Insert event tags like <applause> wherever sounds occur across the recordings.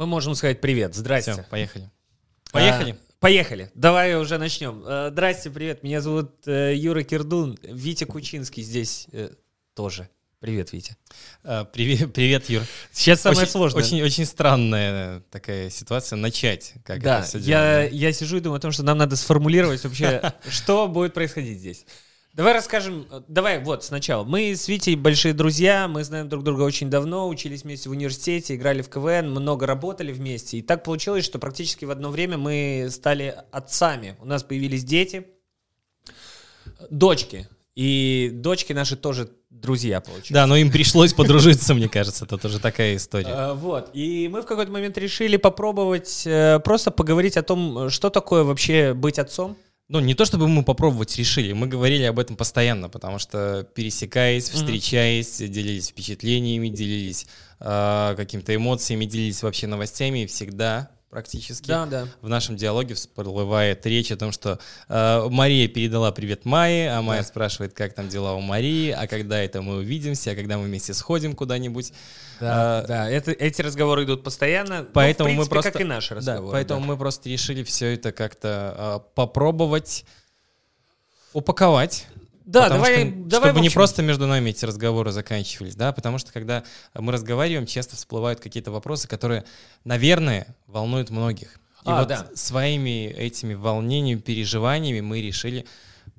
Мы можем сказать привет. Здрасте. Все, поехали. Поехали. А, поехали. Давай уже начнем. А, здрасте, привет. Меня зовут э, Юра Кирдун. Витя Кучинский здесь э, тоже. Привет, Витя. А, привет, привет, Юр. Сейчас самое очень, сложное. Очень, очень странная такая ситуация. Начать, как да, это все я, я сижу и думаю о том, что нам надо сформулировать вообще, <laughs> что будет происходить здесь. Давай расскажем, давай вот сначала. Мы с Витей большие друзья, мы знаем друг друга очень давно, учились вместе в университете, играли в КВН, много работали вместе. И так получилось, что практически в одно время мы стали отцами. У нас появились дети, дочки. И дочки наши тоже друзья, получается. Да, но им пришлось подружиться, мне кажется, это тоже такая история. А, вот, и мы в какой-то момент решили попробовать э, просто поговорить о том, что такое вообще быть отцом. Ну, не то чтобы мы попробовать решили, мы говорили об этом постоянно, потому что пересекаясь, встречаясь, mm-hmm. делились впечатлениями, делились э, какими-то эмоциями, делились вообще новостями, и всегда практически. Да, да. В нашем диалоге всплывает речь о том, что э, Мария передала привет Майе, а Майя да. спрашивает, как там дела у Марии, а когда это мы увидимся, а когда мы вместе сходим куда-нибудь. Да, а, да это, эти разговоры идут постоянно, поэтому ну, в принципе, мы просто, как и наши разговоры. Да, поэтому да. мы просто решили все это как-то э, попробовать упаковать да, Потому давай, что, давай. Чтобы не просто между нами эти разговоры заканчивались, да, потому что когда мы разговариваем, часто всплывают какие-то вопросы, которые, наверное, волнуют многих. И а, вот да. своими этими волнениями, переживаниями мы решили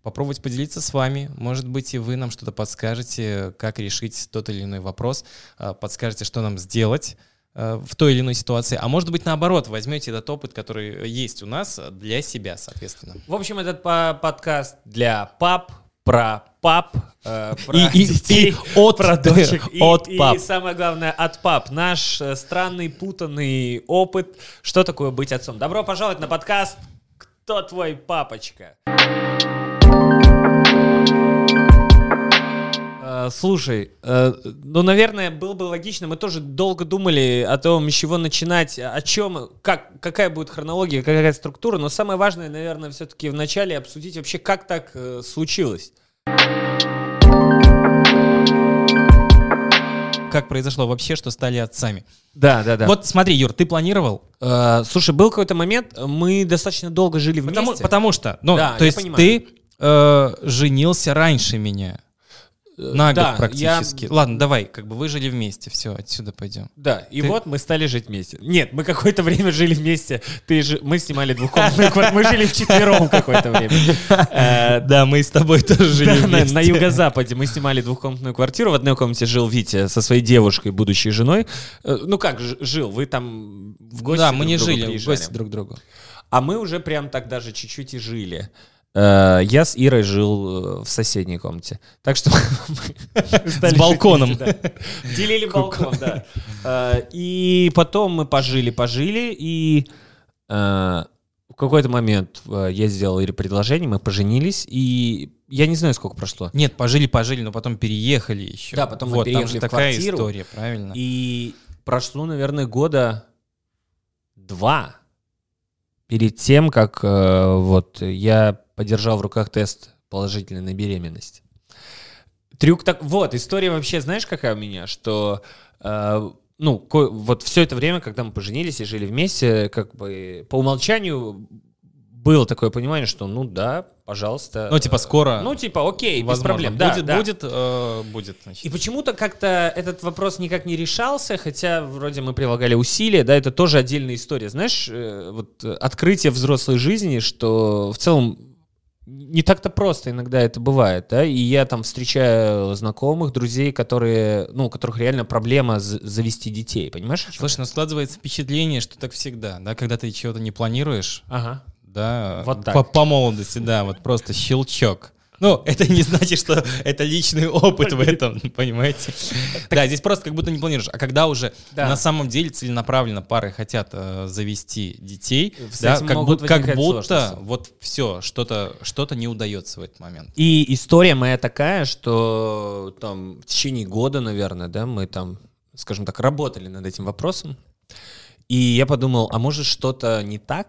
попробовать поделиться с вами. Может быть, и вы нам что-то подскажете, как решить тот или иной вопрос, а, подскажете, что нам сделать а, в той или иной ситуации. А может быть, наоборот, возьмете этот опыт, который есть у нас, для себя, соответственно. В общем, этот подкаст для пап, про пап, э, про и, детей, и, от, про дочек. От и, пап. и самое главное, от пап. Наш э, странный, путанный опыт. Что такое быть отцом? Добро пожаловать на подкаст «Кто твой папочка?» Слушай, э, ну, наверное, было бы логично, мы тоже долго думали о том, с чего начинать, о чем, как, какая будет хронология, какая структура, но самое важное, наверное, все-таки вначале обсудить вообще, как так э, случилось. Как произошло вообще, что стали отцами? Да, да, да. Вот смотри, Юр, ты планировал? Э, слушай, был какой-то момент, мы достаточно долго жили вместе. Потому, потому что, ну, да, то есть понимаю. ты э, женился раньше меня. На да, год практически. Я... Ладно, давай, как бы вы жили вместе, все, отсюда пойдем. Да, и Ты... вот мы стали жить вместе. Нет, мы какое-то время жили вместе. Ты же, мы снимали двухкомнатную квартиру, мы жили вчетвером какое-то время. Э, <laughs> да, мы с тобой тоже жили вместе. На юго-западе мы снимали двухкомнатную квартиру. В одной комнате жил Витя со своей девушкой, будущей женой. Э, ну как жил? Вы там в гости Да, мы не жили, в гости друг другу. А мы уже прям так даже чуть-чуть и жили. Э, я с Ирой жил э, в соседней комнате. Так что <laughs> С балконом. Делили балкон, да. Э, и потом мы пожили, пожили, и в какой-то момент я сделал Ире предложение, мы поженились, и я не знаю, сколько прошло. Нет, пожили, пожили, но потом переехали еще. Да, потом мы переехали в такая история, правильно. И прошло, наверное, года два перед тем, как вот я подержал в руках тест положительный на беременность. Трюк так... Вот, история вообще, знаешь, какая у меня? Что, э, ну, вот все это время, когда мы поженились и жили вместе, как бы по умолчанию было такое понимание, что, ну да, пожалуйста. Ну, типа, скоро. Ну, типа, окей, возможно, без проблем. Будет, да, будет, Э, будет. Значит. И почему-то как-то этот вопрос никак не решался, хотя вроде мы прилагали усилия, да, это тоже отдельная история. Знаешь, э, вот открытие взрослой жизни, что в целом не так-то просто иногда это бывает, да, и я там встречаю знакомых, друзей, которые, ну, у которых реально проблема завести детей, понимаешь? Слушай, ну складывается впечатление, что так всегда, да, когда ты чего-то не планируешь, ага. Да, вот так. По, по молодости, да, вот просто щелчок. Ну, это не значит, что это личный опыт в этом, <laughs> понимаете? Да, здесь просто как будто не планируешь. А когда уже на самом деле целенаправленно пары хотят э, завести детей, да, как, будто, как будто вот все, что-то что не удается в этот момент. И история моя такая, что там в течение года, наверное, да, мы там, скажем так, работали над этим вопросом. И я подумал, а может что-то не так?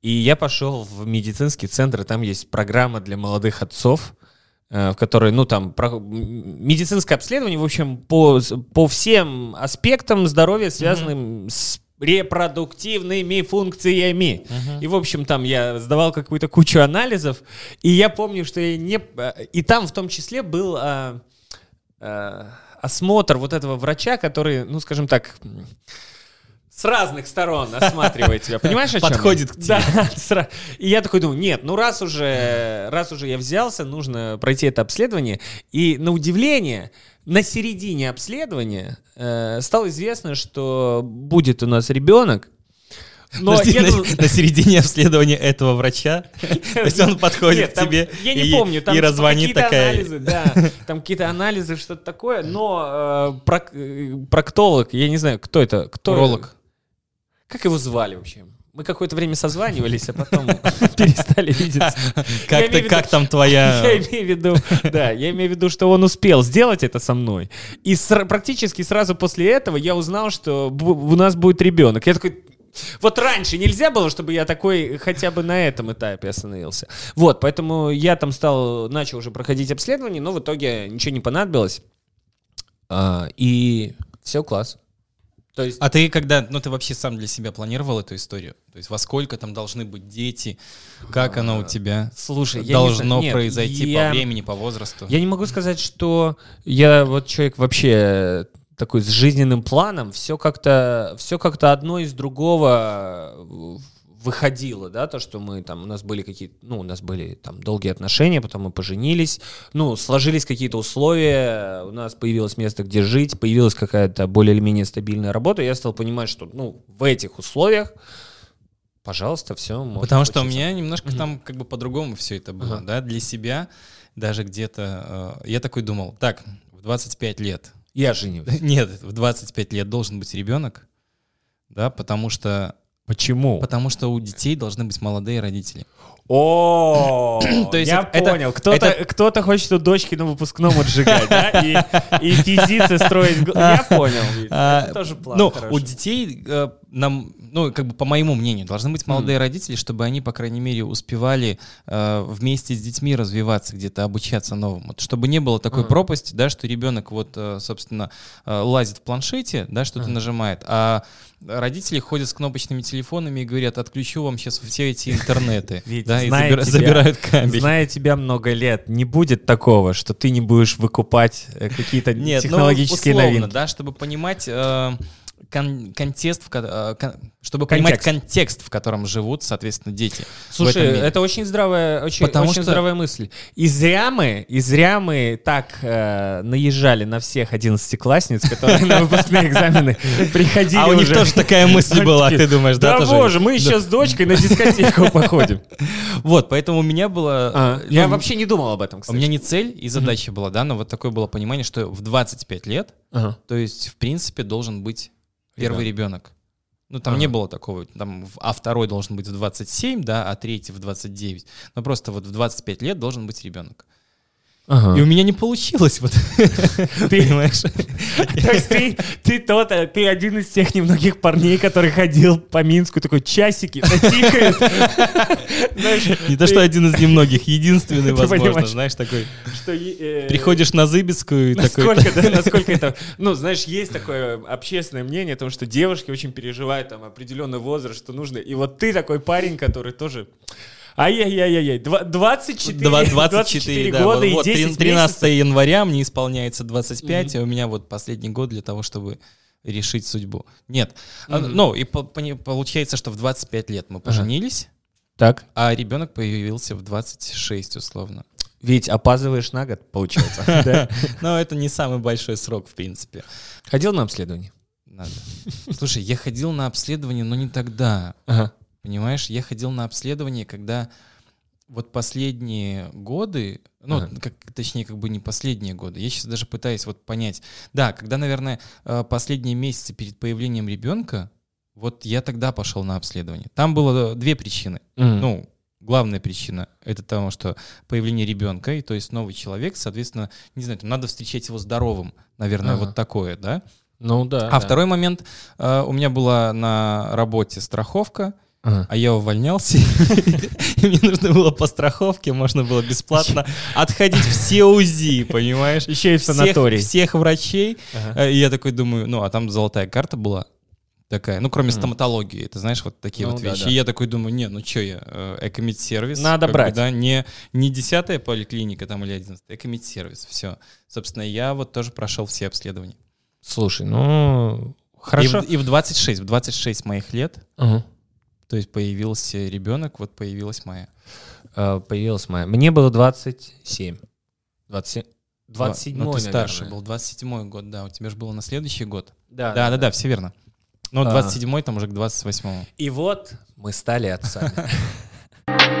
И я пошел в медицинский центр, и там есть программа для молодых отцов, э, в которой, ну, там, про... медицинское обследование, в общем, по, по всем аспектам здоровья, связанным mm-hmm. с репродуктивными функциями. Uh-huh. И, в общем, там я сдавал какую-то кучу анализов, и я помню, что я не... И там в том числе был а, а, осмотр вот этого врача, который, ну, скажем так, с разных сторон осматривает тебя. Понимаешь, о чем? Подходит к тебе. <laughs> Да. И я такой думаю, нет, ну раз уже, раз уже я взялся, нужно пройти это обследование. И на удивление, на середине обследования э, стало известно, что будет у нас ребенок. Но Подожди, я... на, на середине обследования этого врача, <laughs> то есть он подходит Нет, к тебе я не и, помню, там и типа раззвонит такая... анализы, да, там какие-то анализы, что-то такое, но э, прок, э, проктолог, я не знаю, кто это? Кто, Уролог. Как его звали вообще? Мы какое-то время созванивались, а потом <laughs> перестали видеться. <laughs> Как, ты, как там твоя... <laughs> Я имею в виду, да, я имею в виду, что он успел сделать это со мной. И практически сразу после этого я узнал, что у нас будет ребенок. Я такой, вот раньше нельзя было, чтобы я такой хотя бы на этом этапе остановился. Вот, поэтому я там стал, начал уже проходить обследование, но в итоге ничего не понадобилось. А, и все, класс. То есть... А ты когда, ну ты вообще сам для себя планировал эту историю? То есть во сколько там должны быть дети? Как а, оно у тебя Слушай, должно не произойти я... по времени, по возрасту? Я не могу сказать, что я вот человек вообще такой с жизненным планом. Все как-то, все как-то одно из другого выходило, да, то, что мы там, у нас были какие-то, ну, у нас были там долгие отношения, потом мы поженились, ну, сложились какие-то условия, у нас появилось место, где жить, появилась какая-то более или менее стабильная работа, я стал понимать, что, ну, в этих условиях, пожалуйста, все. Потому что у меня немножко mm-hmm. там как бы по-другому все это было, uh-huh. да, для себя даже где-то, э, я такой думал, так, в 25 лет. Я женюсь. <laughs> Нет, в 25 лет должен быть ребенок, да, потому что Почему? Потому что у детей должны быть молодые родители. О, <clears throat> то есть я это, понял. Кто-то это... кто хочет у дочки на выпускном отжигать, да? И, и физицы строить. <laughs> Я понял. А, это тоже план. Ну, у детей э, нам, ну, как бы по моему мнению, должны быть молодые mm. родители, чтобы они, по крайней мере, успевали э, вместе с детьми развиваться, где-то обучаться новому. Чтобы не было такой mm. пропасти, да, что ребенок вот, э, собственно, э, лазит в планшете, да, что-то mm. нажимает, а родители ходят с кнопочными телефонами и говорят, отключу вам сейчас все эти интернеты. <laughs> да, и забира- тебя, забирают кабель. Зная тебя много лет, не будет такого, что ты не будешь выкупать э, какие-то Нет, ну, технологические ну, условно, новинки. да, чтобы понимать... Э, кон- контекст, в, э, кон- чтобы контекст. понимать контекст, в котором живут, соответственно, дети. Слушай, это очень здравая, очень, Потому очень что... здравая мысль. И зря мы, и зря мы так э, наезжали на всех одиннадцатиклассниц, которые на выпускные экзамены <laughs> приходили А у них тоже такая мысль была, ты думаешь, да? Да боже, мы еще с дочкой на дискотеку <laughs> походим. Вот, поэтому у меня было... А, я ну, вообще не думал об этом, кстати. У меня не цель и задача была, да, но вот такое было понимание, что в 25 лет, то есть, в принципе, должен быть первый ребенок. Ну, там ага. не было такого, там, а второй должен быть в 27, да, а третий в 29. Но просто вот в 25 лет должен быть ребенок. Ага. И у меня не получилось, вот, <laughs> ты понимаешь? <laughs> То есть ты, ты тот, ты один из тех немногих парней, который ходил по Минску, такой часики. <laughs> Не то, что один из немногих, единственный, возможно, знаешь, такой. Э, приходишь на Зыбецкую и такой... Насколько это... Ну, знаешь, есть такое общественное мнение о том, что девушки очень переживают там определенный возраст, что нужно. И вот ты такой парень, который тоже Ай-яй-яй-яй, 24, 24, 24 да, года вот, и 10 13 месяцев. января мне исполняется 25, mm-hmm. а у меня вот последний год для того, чтобы решить судьбу. Нет. Mm-hmm. Ну, и по, по, получается, что в 25 лет мы поженились, ага. так. а ребенок появился в 26, условно. Ведь опаздываешь на год, получается. <laughs> <laughs> Но это не самый большой срок, в принципе. Ходил на обследование? Надо. Слушай, я ходил на обследование, но не тогда. Понимаешь, я ходил на обследование, когда вот последние годы, ну, ага. как, точнее, как бы не последние годы, я сейчас даже пытаюсь вот понять. Да, когда, наверное, э, последние месяцы перед появлением ребенка, вот я тогда пошел на обследование. Там было две причины. Mm. Ну, главная причина это того, что появление ребенка, и то есть новый человек, соответственно, не знаю, там надо встречать его здоровым, наверное, ага. вот такое, да? Ну да. А да. второй момент, э, у меня была на работе страховка, Ага. А я увольнялся, <laughs> и мне нужно было по страховке, можно было бесплатно отходить все УЗИ, понимаешь? Еще и в санаторий. Всех врачей. И я такой думаю, ну, а там золотая карта была. такая, ну, кроме стоматологии, это, знаешь, вот такие ну, вот вещи. Да, да. И я такой думаю, не, ну что я, э, экомедсервис. Надо брать. Да, не, не десятая поликлиника там или одиннадцатая, экомедсервис, все. Собственно, я вот тоже прошел все обследования. Слушай, ну, хорошо. И в, и в 26, в 26 моих лет, uh то есть появился ребенок, вот появилась моя. Uh, появилась моя. Мне было 27. 27. 27 Ну, ты старше был, 27 год, да. У тебя же было на следующий год. Да, да, да, да, да все верно. Ну, 27-й, там уже к 28-му. И вот мы стали отцами. <laughs>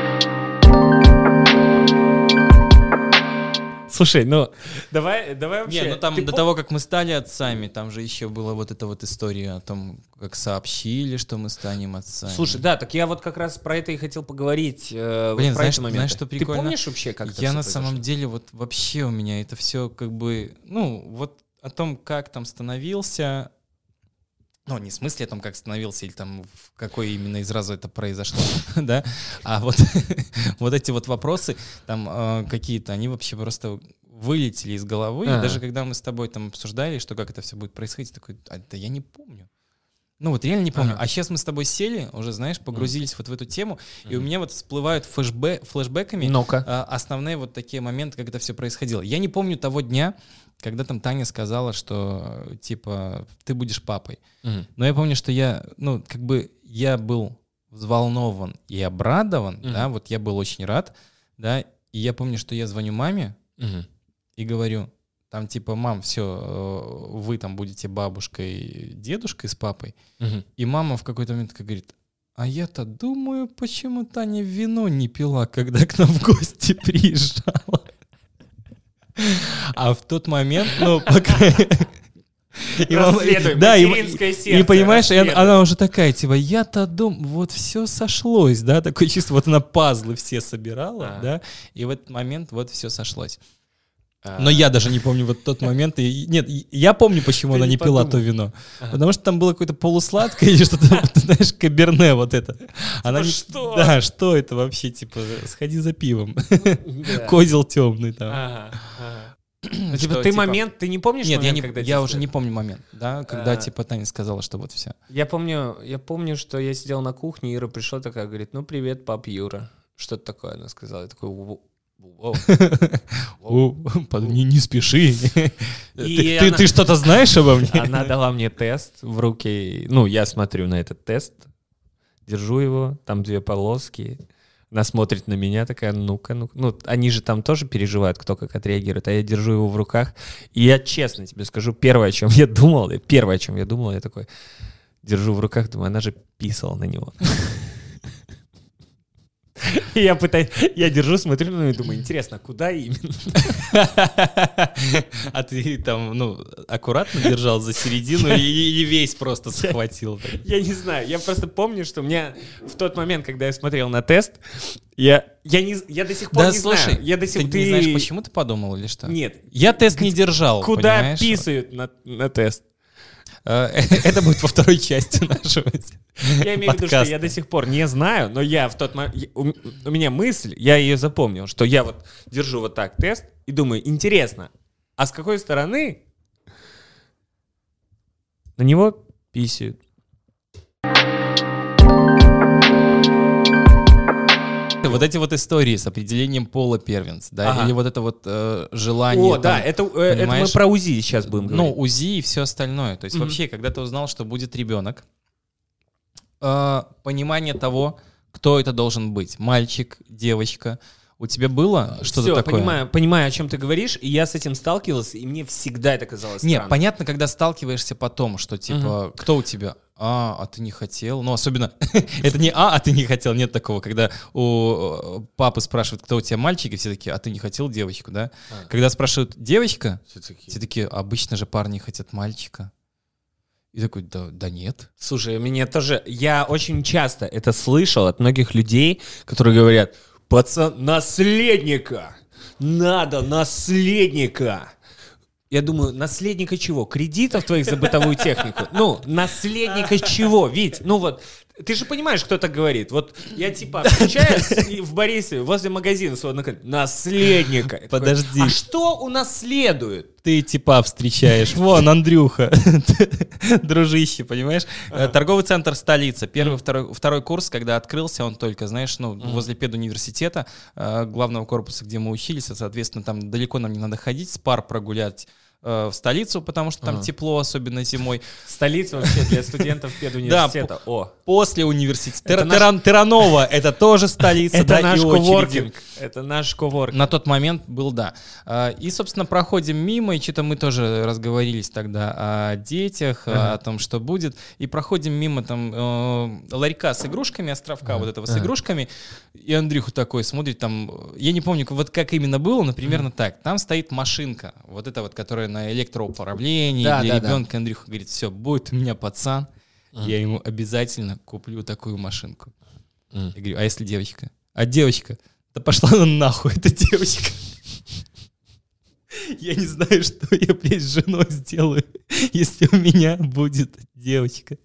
Слушай, ну давай, давай вообще. Не, ну там до пом... того, как мы стали отцами, там же еще была вот эта вот история о том, как сообщили, что мы станем отцами. Слушай, да, так я вот как раз про это и хотел поговорить. Э, Блин, знаешь, знаешь, что прикольно? Ты помнишь вообще, как Я на самом деле вот вообще у меня это все как бы, ну вот о том, как там становился, ну, не в смысле о том, как становился, или там в какой именно из раза это произошло, <laughs> да, а вот, <laughs> вот эти вот вопросы, там э, какие-то, они вообще просто вылетели из головы, а -а -а. и даже когда мы с тобой там обсуждали, что как это все будет происходить, такой, а, да я не помню. Ну вот реально не помню. Ага. А сейчас мы с тобой сели, уже знаешь, погрузились mm. вот в эту тему, mm. и у меня вот всплывают флешбэ флешбэками ну а, основные вот такие моменты, как это все происходило. Я не помню того дня, когда там Таня сказала, что типа ты будешь папой. Mm. Но я помню, что я, ну как бы я был взволнован и обрадован, mm. да, вот я был очень рад, да, и я помню, что я звоню маме mm. и говорю, там типа, мам, все, э, вы там будете бабушкой, дедушкой с папой. Угу. И мама в какой-то момент говорит, а я-то думаю, почему Таня вино не пила, когда к нам в гости <laughs> приезжала. А в тот момент, ну, пока... И мама, да, и, сердце, и понимаешь, и она, она уже такая, типа, я-то думаю, вот все сошлось, да, такое чувство, вот она пазлы все собирала, а. да, и в этот момент вот все сошлось. Но я даже не помню вот тот момент. И, нет, я помню, почему она не, пила то вино. Потому что там было какое-то полусладкое или что-то, знаешь, каберне вот это. Она не... Что? Да, что это вообще? Типа, сходи за пивом. Козел темный там. Ну, типа, ты типа момент, ты не помнишь Нет, момент, я, не, когда я уже не помню момент, да, когда, а, типа, Таня сказала, что вот все. Я помню, я помню, что я сидел на кухне, Ира пришла такая, говорит, ну, привет, пап Юра. Что-то такое она сказала. Я такой, <laughs> не, не спеши. ты, она, ты, что-то знаешь обо мне? Она дала мне тест в руки. Ну, я смотрю на этот тест, держу его, там две полоски. Она смотрит на меня, такая, ну-ка, ну Ну, они же там тоже переживают, кто как отреагирует, а я держу его в руках. И я честно тебе скажу, первое, о чем я думал, первое, о чем я думал, я такой, держу в руках, думаю, она же писала на него. Я пытаюсь, я держу, смотрю на нее и думаю, интересно, куда именно? А ты там, ну, аккуратно держал за середину и весь просто схватил. Я не знаю, я просто помню, что у меня в тот момент, когда я смотрел на тест, я, я, не, я до сих пор да, не слушай, знаю. Я до сих, ты, ты не знаешь, почему ты подумал или что? Нет. Я тест не держал, Куда писают на, на тест? Э, <laughs> это будет во второй части нашего Я имею в виду, что я до сих пор не знаю, но я в тот момент... У меня мысль, я ее запомнил, что я вот держу вот так тест и думаю, интересно, а с какой стороны на него писают? Вот эти вот истории с определением пола первенца, да, ага. или вот это вот э, желание. О, там, да, это, э, это мы про УЗИ сейчас будем ну, говорить. Ну, УЗИ и все остальное. То есть mm-hmm. вообще, когда ты узнал, что будет ребенок, э, понимание того, кто это должен быть, мальчик, девочка, у тебя было что-то такое? понимаю, понимаю, о чем ты говоришь, и я с этим сталкивался, и мне всегда это казалось Не, понятно, когда сталкиваешься потом, что типа, угу. кто у тебя? А, а ты не хотел? Ну, особенно, <laughs> это не а, а ты не хотел, нет такого, когда у папы спрашивают, кто у тебя мальчик, и все такие, а ты не хотел девочку, да? А. Когда спрашивают девочка, все такие. все такие, обычно же парни хотят мальчика. И такой, да, да нет. Слушай, мне тоже, я очень часто это слышал от многих людей, которые говорят, пацан, наследника, надо наследника. Я думаю, наследника чего? Кредитов твоих за бытовую технику? Ну, наследника чего? Ведь, ну вот, Ты же понимаешь, кто так говорит. Вот я типа встречаюсь в Борисове возле магазина сводно наследника. Подожди. А что у нас следует? Ты типа встречаешь. Вон, Андрюха. <laughs> Дружище, понимаешь? Торговый центр столица. Первый, второй, второй курс, когда открылся, он только, знаешь, ну, возле педуниверситета, э, главного корпуса, где мы учились, соответственно, там далеко нам не надо ходить, с пар прогулять Э, в столицу, потому что там ага. тепло, особенно зимой. Столица вообще для студентов педуниверситета. Да, О. после университета. Теранова, это тоже столица, это наш коворкинг. Это наш коворкинг. На тот момент был, да. А, и, собственно, проходим мимо, и что-то мы тоже разговорились тогда о детях, о том, что будет. И проходим мимо там э, ларька с игрушками, островка вот этого с игрушками. И Андрюха такой смотрит там, я не помню, вот как именно было, но примерно так. Там стоит машинка, вот эта вот, которая на электроуправлении да, для да, ребенка. Да. Андрюха говорит, все, будет у меня пацан, mm. я ему обязательно куплю такую машинку. Mm. Я говорю, а если девочка? А девочка? Да пошла она нахуй, эта девочка. Я не знаю, что я, блядь, с женой сделаю, если у меня будет девочка.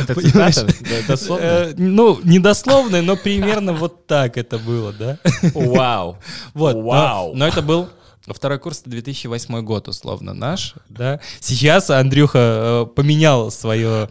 Это цитата? Дословно? Э, ну, не дословно, но примерно вот так это было, да? Вау. Вот. Вау. Но это был Второй курс 2008 год, условно, наш, да. Сейчас Андрюха э, поменял свое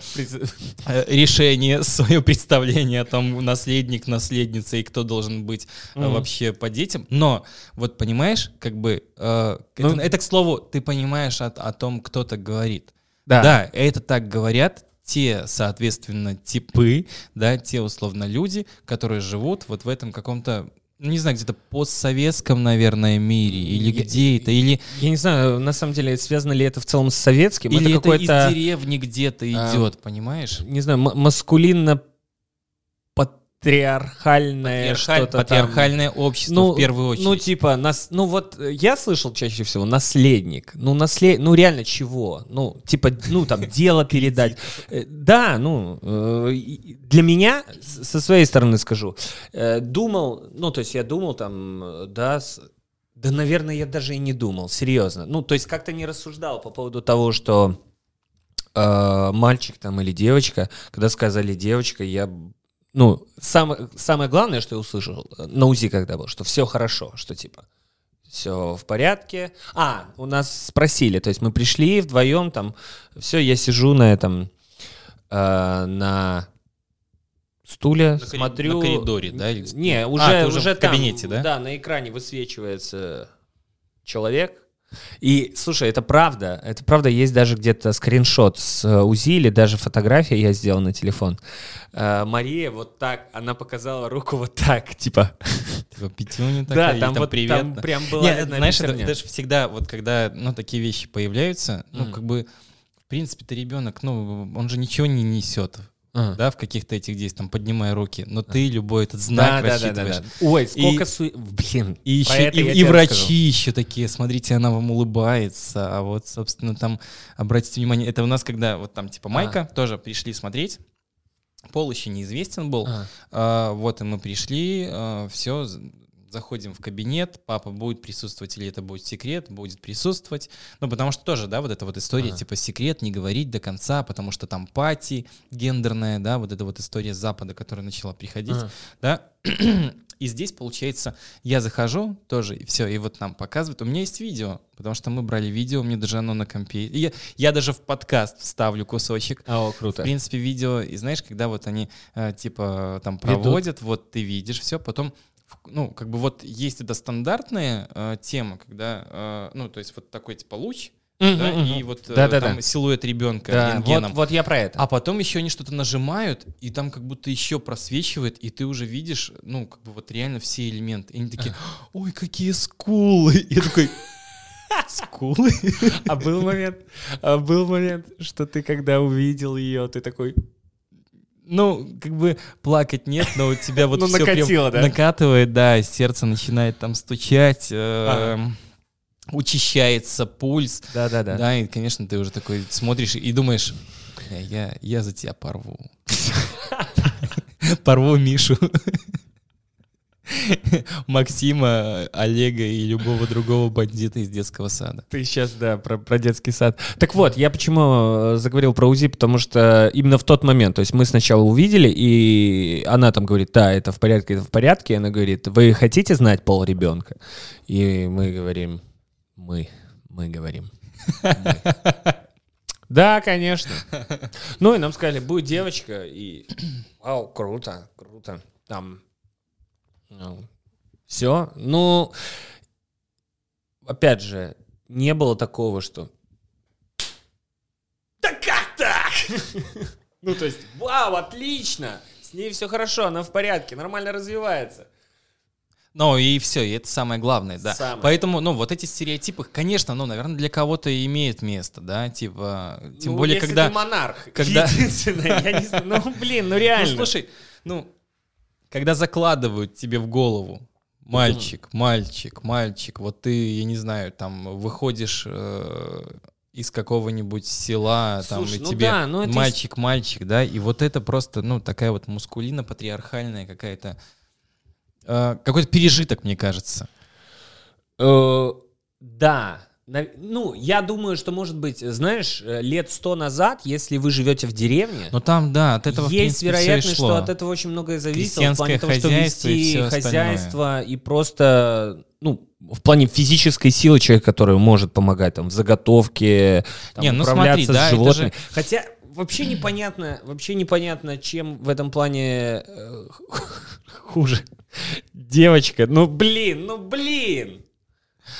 э, решение, свое представление о том, наследник, наследница и кто должен быть mm-hmm. вообще по детям. Но, вот понимаешь, как бы, э, ну, это, это, к слову, ты понимаешь о, о том, кто так говорит. Да. Да, это так говорят те, соответственно, типы, да, те, условно, люди, которые живут вот в этом каком-то ну, не знаю, где-то постсоветском, наверное, мире, или я, где это, или... Я не знаю, на самом деле, связано ли это в целом с советским, или это, это из деревни где-то идет, а, понимаешь? Не знаю, маскулинно патриархальное Патриархаль, что-то Патриархальное там. общество ну, в первую очередь. Ну, типа, нас, ну вот э, я слышал чаще всего наследник. Ну, наслед, ну реально чего? Ну, типа, ну там, <laughs> дело передать. Э, да, ну, э, для меня, со своей стороны скажу, думал, ну, то есть я думал там, да, да, наверное, я даже и не думал, серьезно. Ну, то есть как-то не рассуждал по поводу того, что мальчик там или девочка, когда сказали девочка, я ну, самое, самое главное, что я услышал э, на УЗИ, когда был, что все хорошо, что типа все в порядке. А, у нас спросили, то есть мы пришли вдвоем, там, все, я сижу на этом, э, на стуле, на смотрю... На коридоре, да? Не, уже, а, уже, уже в там, кабинете, да? Да, на экране высвечивается человек, и, слушай, это правда, это правда, есть даже где-то скриншот с э, УЗИ или даже фотография я сделал на телефон. Э, Мария вот так, она показала руку вот так, типа... Типа пятюня такая, да, там, там вот привет. Там прям было Нет, знаешь, это, это же всегда, вот когда, ну, такие вещи появляются, ну, как бы, в принципе-то ребенок, ну, он же ничего не несет а. да, в каких-то этих действиях, там, поднимая руки, но ты любой этот знак да, рассчитываешь. Да, да, да. Ой, сколько и, су... Блин, и, еще, и, и врачи расскажу. еще такие, смотрите, она вам улыбается, а вот, собственно, там, обратите внимание, это у нас, когда вот там, типа, Майка, а. тоже пришли смотреть, пол еще неизвестен был, а. А, вот, и мы пришли, а, все, заходим в кабинет, папа будет присутствовать или это будет секрет, будет присутствовать. Ну, потому что тоже, да, вот эта вот история, ага. типа секрет, не говорить до конца, потому что там пати гендерная, да, вот эта вот история Запада, которая начала приходить, ага. да. <clears throat> И здесь, получается, я захожу тоже, и все, и вот нам показывают. У меня есть видео, потому что мы брали видео, мне даже оно на компе. Я, я даже в подкаст вставлю кусочек. О, круто. В принципе, видео, и знаешь, когда вот они, э, типа, там проводят, Ведут. вот ты видишь все, потом ну, как бы вот есть эта стандартная э, тема, когда, э, ну, то есть вот такой типа луч, Mm-hmm, да, mm-hmm. и вот да, э, там силуэт ребенка да, рентгеном. Вот, вот я про это. А потом еще они что-то нажимают, и там как будто еще просвечивает, и ты уже видишь, ну, как бы вот реально все элементы. И они такие, ой, какие скулы! <laughs> Я такой, скулы? А был момент, а был момент, что ты когда увидел ее, ты такой, ну, как бы плакать нет, но у тебя <laughs> вот ну, все прям да? накатывает, да, сердце начинает там стучать, э, учащается пульс. Да-да-да. Да, и, конечно, ты уже такой смотришь и думаешь, я, я за тебя порву. <laughs> Порву Мишу. <laughs> Максима, Олега и любого другого бандита из детского сада. Ты сейчас, да, про, про детский сад. Так вот, я почему э, заговорил про УЗИ, потому что именно в тот момент, то есть мы сначала увидели, и она там говорит, да, это в порядке, это в порядке, и она говорит, вы хотите знать пол ребенка? И мы говорим, мы, мы говорим. <laughs> Да, конечно. Ну и нам сказали, будет девочка, и вау, круто, круто. Там все. Ну, опять же, не было такого, что... Да как так? <laughs> Ну, то есть, вау, отлично! С ней все хорошо, она в порядке, нормально развивается. Ну и все, и это самое главное, да. Самое. Поэтому, ну, вот эти стереотипы, конечно, ну, наверное, для кого-то имеет место, да, типа, тем ну, более, если когда... ты монарх, когда... <laughs> единственное, я не знаю, ну, блин, ну реально. Ну, слушай, ну, когда закладывают тебе в голову, мальчик, мальчик, мальчик, вот ты, я не знаю, там выходишь э, из какого-нибудь села, Слушай, там и ну тебе да, ну мальчик, есть... мальчик, да, и вот это просто, ну такая вот мускулина патриархальная какая-то, э, какой-то пережиток, мне кажется. Э, да, ну, я думаю, что, может быть, знаешь, э, лет сто назад, если вы живете в деревне... Ну, там, да, от этого, Есть принципе, вероятность, что от этого очень многое зависит. В плане того, что вести и хозяйство и просто, ну, в плане физической силы человека, который может помогать там в заготовке, там, Не, ну, управляться смотри, с да, животными. Же... Хотя вообще непонятно, вообще непонятно, чем в этом плане э, <laughs> хуже девочка. Ну, блин, ну, блин!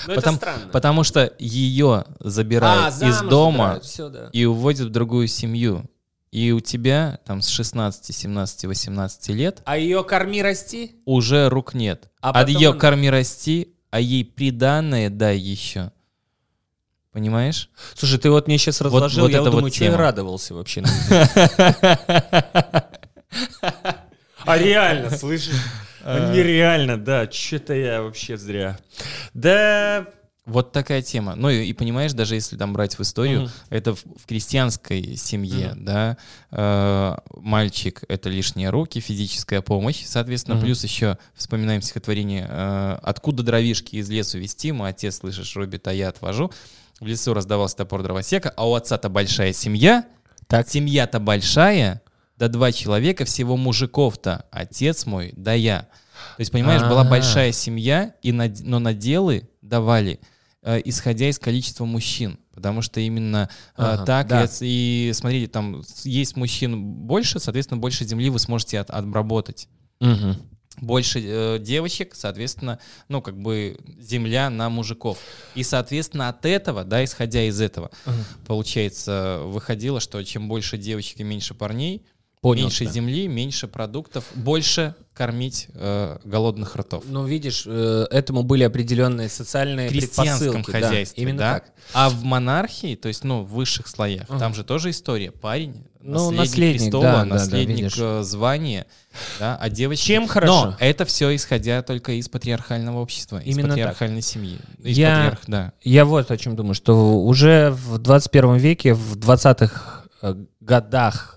Ну, потому, потому что ее забирают а, из дома забирают, все, да. и уводят в другую семью. И у тебя там с 16, 17, 18 лет... А ее корми расти? Уже рук нет. А От ее он... корми расти, а ей приданное дай еще. Понимаешь? Слушай, ты вот мне сейчас разложил, вот, вот я вот думаю, вот что я радовался вообще. <laughs> А реально, слышишь? Э. Нереально, да, что-то я вообще зря. Да, вот такая тема. Ну и, и понимаешь, даже если там брать в историю, угу. это в, в крестьянской семье, угу. да, э, мальчик — это лишние руки, физическая помощь, соответственно, угу. плюс еще вспоминаем стихотворение э, «Откуда дровишки из лесу вести? Мой отец, слышишь, рубит, а я отвожу». В лесу раздавался топор дровосека, а у отца-то большая семья, так. семья-то большая, да два человека, всего мужиков-то, отец мой, да я. То есть, понимаешь, А-а-а. была большая семья, и над... но наделы давали, э, исходя из количества мужчин. Потому что именно э, ага, так, да. и, и смотрите, там есть мужчин больше, соответственно, больше земли вы сможете от, обработать. Угу больше э, девочек, соответственно, ну, как бы земля на мужиков. И, соответственно, от этого, да, исходя из этого, uh получается, выходило, что чем больше девочек и меньше парней, Понял, меньше да. земли, меньше продуктов, больше кормить э, голодных ртов. Ну, видишь, э, этому были определенные социальные крестьянском предпосылки. хозяйстве, да, именно да? так. А в монархии, то есть, ну, в высших слоях, uh там же тоже история. Парень, ну, наследник, наследник престола, да, наследник да, да, звания, да, а девочки... Чем хорошо? Но это все исходя только из патриархального общества, именно из патриархальной так. семьи. Из я, патриарх, да. я вот о чем думаю, что уже в 21 веке, в 20-х э, годах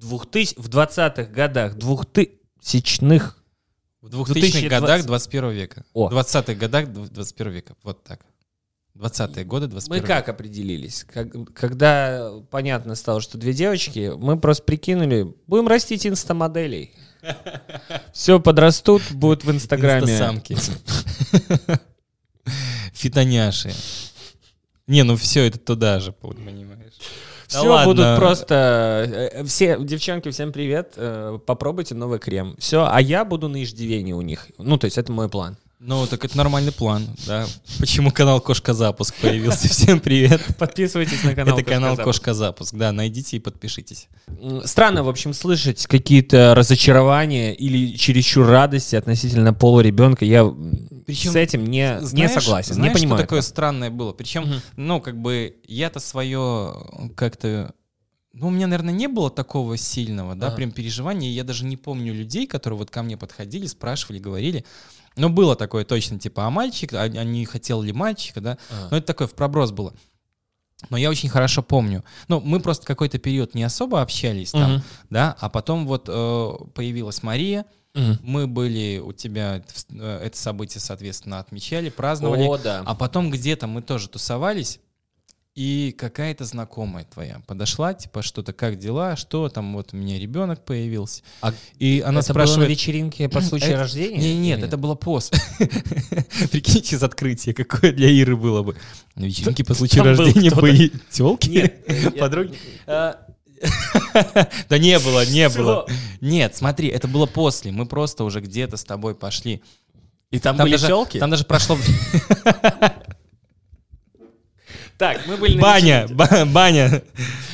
2000, в 20-х годах, 2000-х... В 2000-х годах 21 века. О. В 20-х годах 21 века. Вот так. 20-е годы 21 Мы как определились? Как, когда понятно стало, что две девочки, мы просто прикинули, будем растить инстамоделей. Все подрастут, будут в Инстаграме. Инстасамки. Фитоняши. Не, ну все это туда же, понимаешь. Все да будут просто... Э, все, девчонки, всем привет. Э, попробуйте новый крем. Все, а я буду на иждивении у них. Ну, то есть это мой план. Ну, так это нормальный план, да. Почему канал Кошка Запуск появился? <laughs> Всем привет. Подписывайтесь на канал Это канал Кошка Запуск, да, найдите и подпишитесь. Странно, в общем, слышать какие-то разочарования или чересчур радости относительно пола ребенка. Я Причем, с этим не, знаешь, не согласен, знаешь, не понимаю. что такое странное было? Причем, угу. ну, как бы, я-то свое как-то ну, у меня, наверное, не было такого сильного, да, ага. прям переживания. Я даже не помню людей, которые вот ко мне подходили, спрашивали, говорили. Ну, было такое точно, типа, а мальчик, а, а не хотел ли мальчика, да? Ага. Но это такое в проброс было. Но я очень хорошо помню. Ну, мы просто какой-то период не особо общались там, угу. да, а потом вот э, появилась Мария, угу. мы были у тебя, э, это событие, соответственно, отмечали, праздновали. О, да. А потом где-то мы тоже тусовались, и какая-то знакомая твоя подошла, типа, что-то, как дела, что там, вот у меня ребенок появился. А и она это спрашивает... было на вечеринке по случаю это... рождения? Нет, нет, нет, это было после. <laughs> Прикиньте, из открытия, какое для Иры было бы. На вечеринке по случаю рождения были телки, <laughs> подруги. А, <laughs> да не было, не было. Нет, смотри, это было после. Мы просто уже где-то с тобой пошли. И там, там были даже, телки? Там даже прошло... Так, мы были Баня, ба- баня.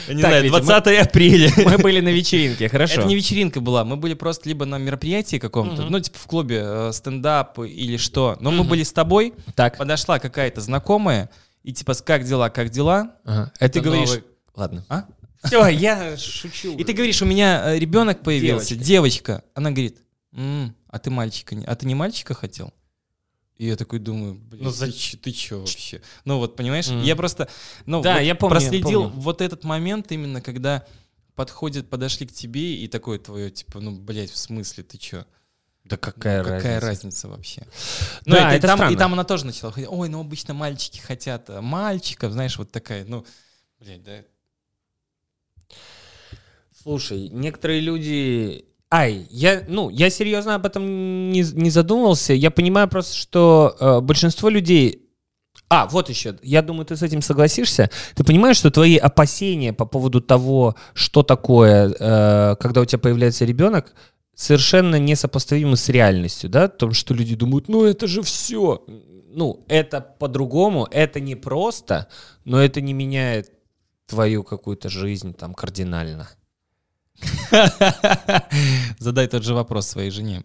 Не так, знаю, Витя, 20 мы, <laughs> апреля. Мы были на вечеринке, хорошо. Это не вечеринка была, мы были просто либо на мероприятии каком-то, угу. ну, типа в клубе, э, стендап или что. Но угу. мы были с тобой, так. подошла какая-то знакомая, и типа, как дела, как дела? Ага. Это ты говоришь... Новый... Ладно. А? Все, <laughs> я шучу. И ты говоришь, у меня э, ребенок появился, девочка. девочка. Она говорит, м-м, а ты мальчика, а ты не мальчика хотел? И я такой думаю, блин, ну, за... ты, ты чё вообще? Ну вот, понимаешь, mm. я просто, ну, да, вот я помню, проследил помню. вот этот момент именно, когда подходят, подошли к тебе и такое твое, типа, ну, блядь, в смысле, ты чё? Да какая, ну, какая разница? разница вообще? Ну, да, это, это там, и там она тоже начала ходить, ой, ну, обычно мальчики хотят а мальчиков, знаешь, вот такая, ну, блядь, да. Слушай, некоторые люди Ай, я, ну, я серьезно об этом не, не задумывался. Я понимаю просто, что э, большинство людей... А, вот еще. Я думаю, ты с этим согласишься. Ты понимаешь, что твои опасения по поводу того, что такое, э, когда у тебя появляется ребенок, совершенно несопоставимы с реальностью, да? Том, что люди думают, ну это же все. Ну, это по-другому, это не просто, но это не меняет твою какую-то жизнь там кардинально. <laughs> Задай тот же вопрос своей жене.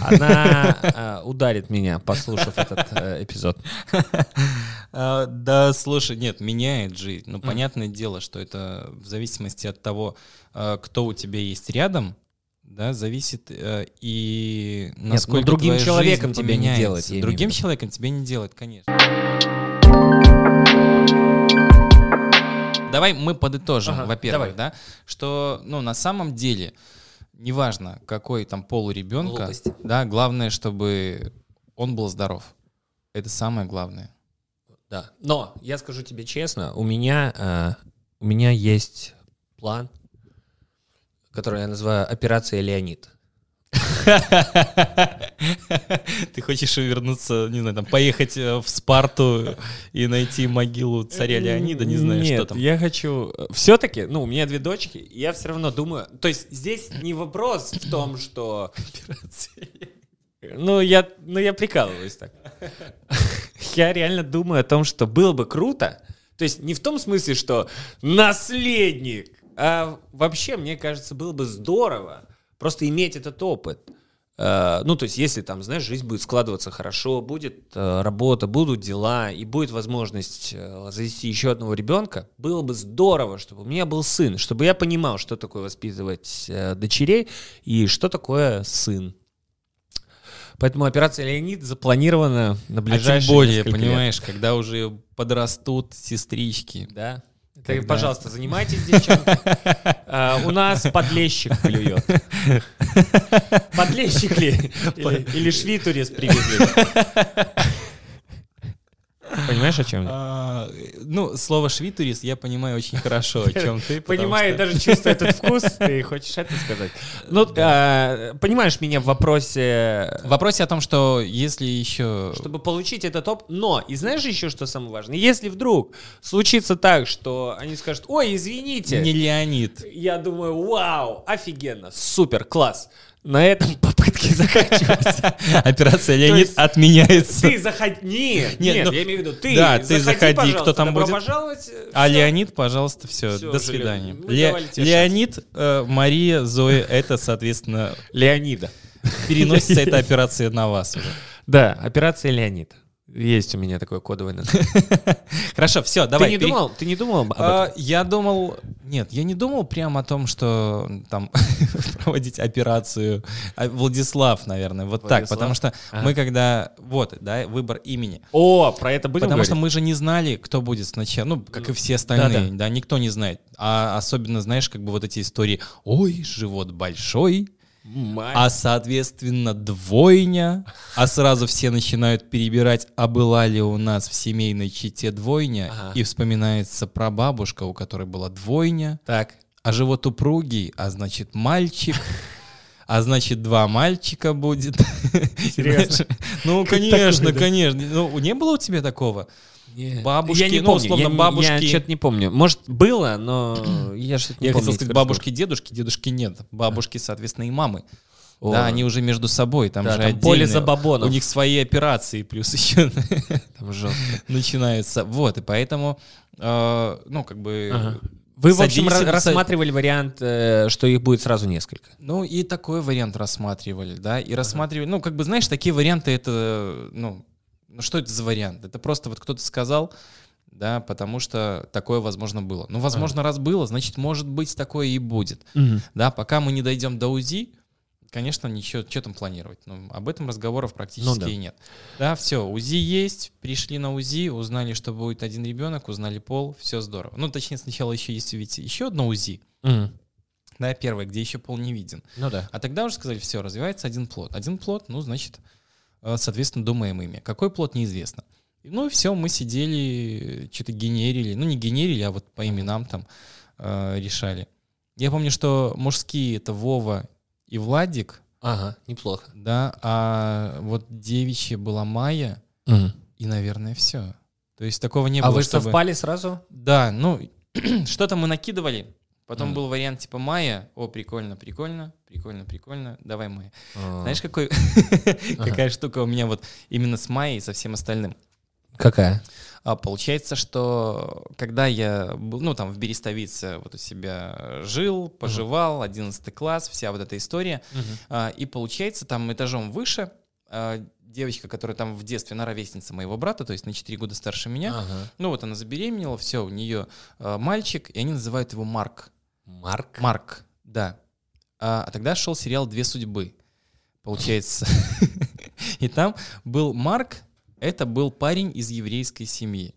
Она э, ударит меня, послушав этот э, эпизод. Э, <laughs> да, слушай, нет, меняет жизнь. Ну, понятное дело, что это в зависимости от того, э, кто у тебя есть рядом, да, зависит э, и насколько Нет, ну, другим человеком тебе не делать. Другим человеком тебе не делать, конечно. Давай мы подытожим, ага, во-первых, да, что, ну, на самом деле, неважно, какой там пол у ребенка, Глупости. да, главное, чтобы он был здоров. Это самое главное. Да. Но я скажу тебе честно, у меня, э, у меня есть план, который я называю операция Леонид. <laughs> Ты хочешь вернуться, не знаю, там, поехать э, в Спарту и найти могилу царя Леонида, не знаю, Нет, что там. я хочу... Э, Все-таки, ну, у меня две дочки, я все равно думаю... То есть здесь не вопрос в том, что... <laughs> Ну, я, ну, я прикалываюсь так. <laughs> Я реально думаю о том, что было бы круто. То есть не в том смысле, что наследник, а вообще, мне кажется, было бы здорово, Просто иметь этот опыт. Э, ну, то есть, если там, знаешь, жизнь будет складываться хорошо, будет э, работа, будут дела, и будет возможность э, завести еще одного ребенка, было бы здорово, чтобы у меня был сын, чтобы я понимал, что такое воспитывать дочерей и что такое сын. Поэтому операция Леонид запланирована на ближайшие А тем более, понимаешь, лет. когда уже подрастут сестрички. Да. Когда... пожалуйста, занимайтесь, <laughs> девчонки. А, у нас подлещик клюет. Подлещик ли? Или швитурис привезли? Понимаешь, о чем я? А, ну, слово швитурис я понимаю очень хорошо, о чем ты. Понимаю, даже чувствую этот вкус, ты хочешь это сказать. <laughs> Ну, а, понимаешь меня в вопросе... В вопросе о том, что если еще... Чтобы получить этот опыт, но, и знаешь еще, что самое важное? Если вдруг случится так, что они скажут, ой, извините. Не Леонид. Я думаю, вау, офигенно, супер, класс. На этом <laughs> попытки заканчиваются. <laughs> Операция Леонид отменяется. Ты заходи. Нет, нет, ну, я имею в виду, ты Да, ты заходи, кто там будет. А Леонид, пожалуйста, все, до свидания. Леонид, э, Мария, Зоя, это, соответственно... Леонида. Переносится <laughs> эта операция на вас уже. Да, операция Леонид. Есть у меня такое кодовое название. <laughs> Хорошо, все, давай. Ты не думал? Ты не думал об а, этом? Я думал Нет, я не думал прямо о том, что там <laughs> проводить операцию. А, Владислав, наверное, вот Владислав? так, потому что ага. мы когда вот, да, выбор имени. О, про это будем Потому говорить? что мы же не знали, кто будет сначала, ну как и все остальные, да, да. да, никто не знает. А особенно, знаешь, как бы вот эти истории. Ой, живот большой, Мать. А, соответственно, двойня. А сразу все начинают перебирать, а была ли у нас в семейной чите двойня. Ага. И вспоминается про бабушка, у которой была двойня. Так. А живот упругий, а значит мальчик. А значит, два мальчика будет. Серьезно? Ну, конечно, конечно. Ну, не было у тебя такого? Бабушки, я не ну, условно, я, бабушки... Я что-то не помню. Может, было, но <clears throat> я что-то не я помню. хотел сказать бабушки, дедушки, дедушки нет. Бабушки, соответственно, и мамы. О. Да, они уже между собой, там да, же там поле забабонов. У них свои операции плюс еще <laughs> там начинаются. Вот, и поэтому, э, ну, как бы... Ага. Вы, в общем, рассматривали вариант, э, что их будет сразу несколько? Ну, и такой вариант рассматривали, да, и ага. рассматривали, ну, как бы, знаешь, такие варианты, это, ну, ну что это за вариант? Это просто вот кто-то сказал, да, потому что такое, возможно, было. Ну, возможно, а. раз было, значит, может быть, такое и будет. Угу. Да, пока мы не дойдем до УЗИ, конечно, ничего, что там планировать? Ну, об этом разговоров практически ну, да. и нет. Да, все, УЗИ есть, пришли на УЗИ, узнали, что будет один ребенок, узнали пол, все здорово. Ну, точнее, сначала еще есть ведь еще одно УЗИ. Угу. Да, первое, где еще пол не виден. Ну да. А тогда уже сказали, все, развивается один плод. Один плод, ну, значит, соответственно, думаем ими. Какой плод, неизвестно. Ну и все, мы сидели, что-то генерили. Ну, не генерили, а вот по именам там э, решали. Я помню, что мужские это Вова и Владик. Ага, неплохо. Да, а вот девичья была Майя, угу. и, наверное, все. То есть такого не а было. А вы чтобы... совпали сразу? Да, ну, <clears throat> что-то мы накидывали. Потом mm. был вариант типа Майя. О, прикольно, прикольно, прикольно, прикольно. Давай Майя. Oh. Знаешь, какой, <laughs> какая штука у меня вот именно с Майей и со всем остальным? Какая? А, получается, что когда я был, ну, там, в Берестовице вот у себя жил, поживал, 11 класс, вся вот эта история, uh-huh. а, и получается, там этажом выше а, девочка, которая там в детстве, она ровесница моего брата, то есть на 4 года старше меня, ага. ну, вот она забеременела, все, у нее а, мальчик, и они называют его Марк. Марк? Марк, да. А, а тогда шел сериал «Две судьбы», получается. <laughs> И там был Марк, это был парень из еврейской семьи.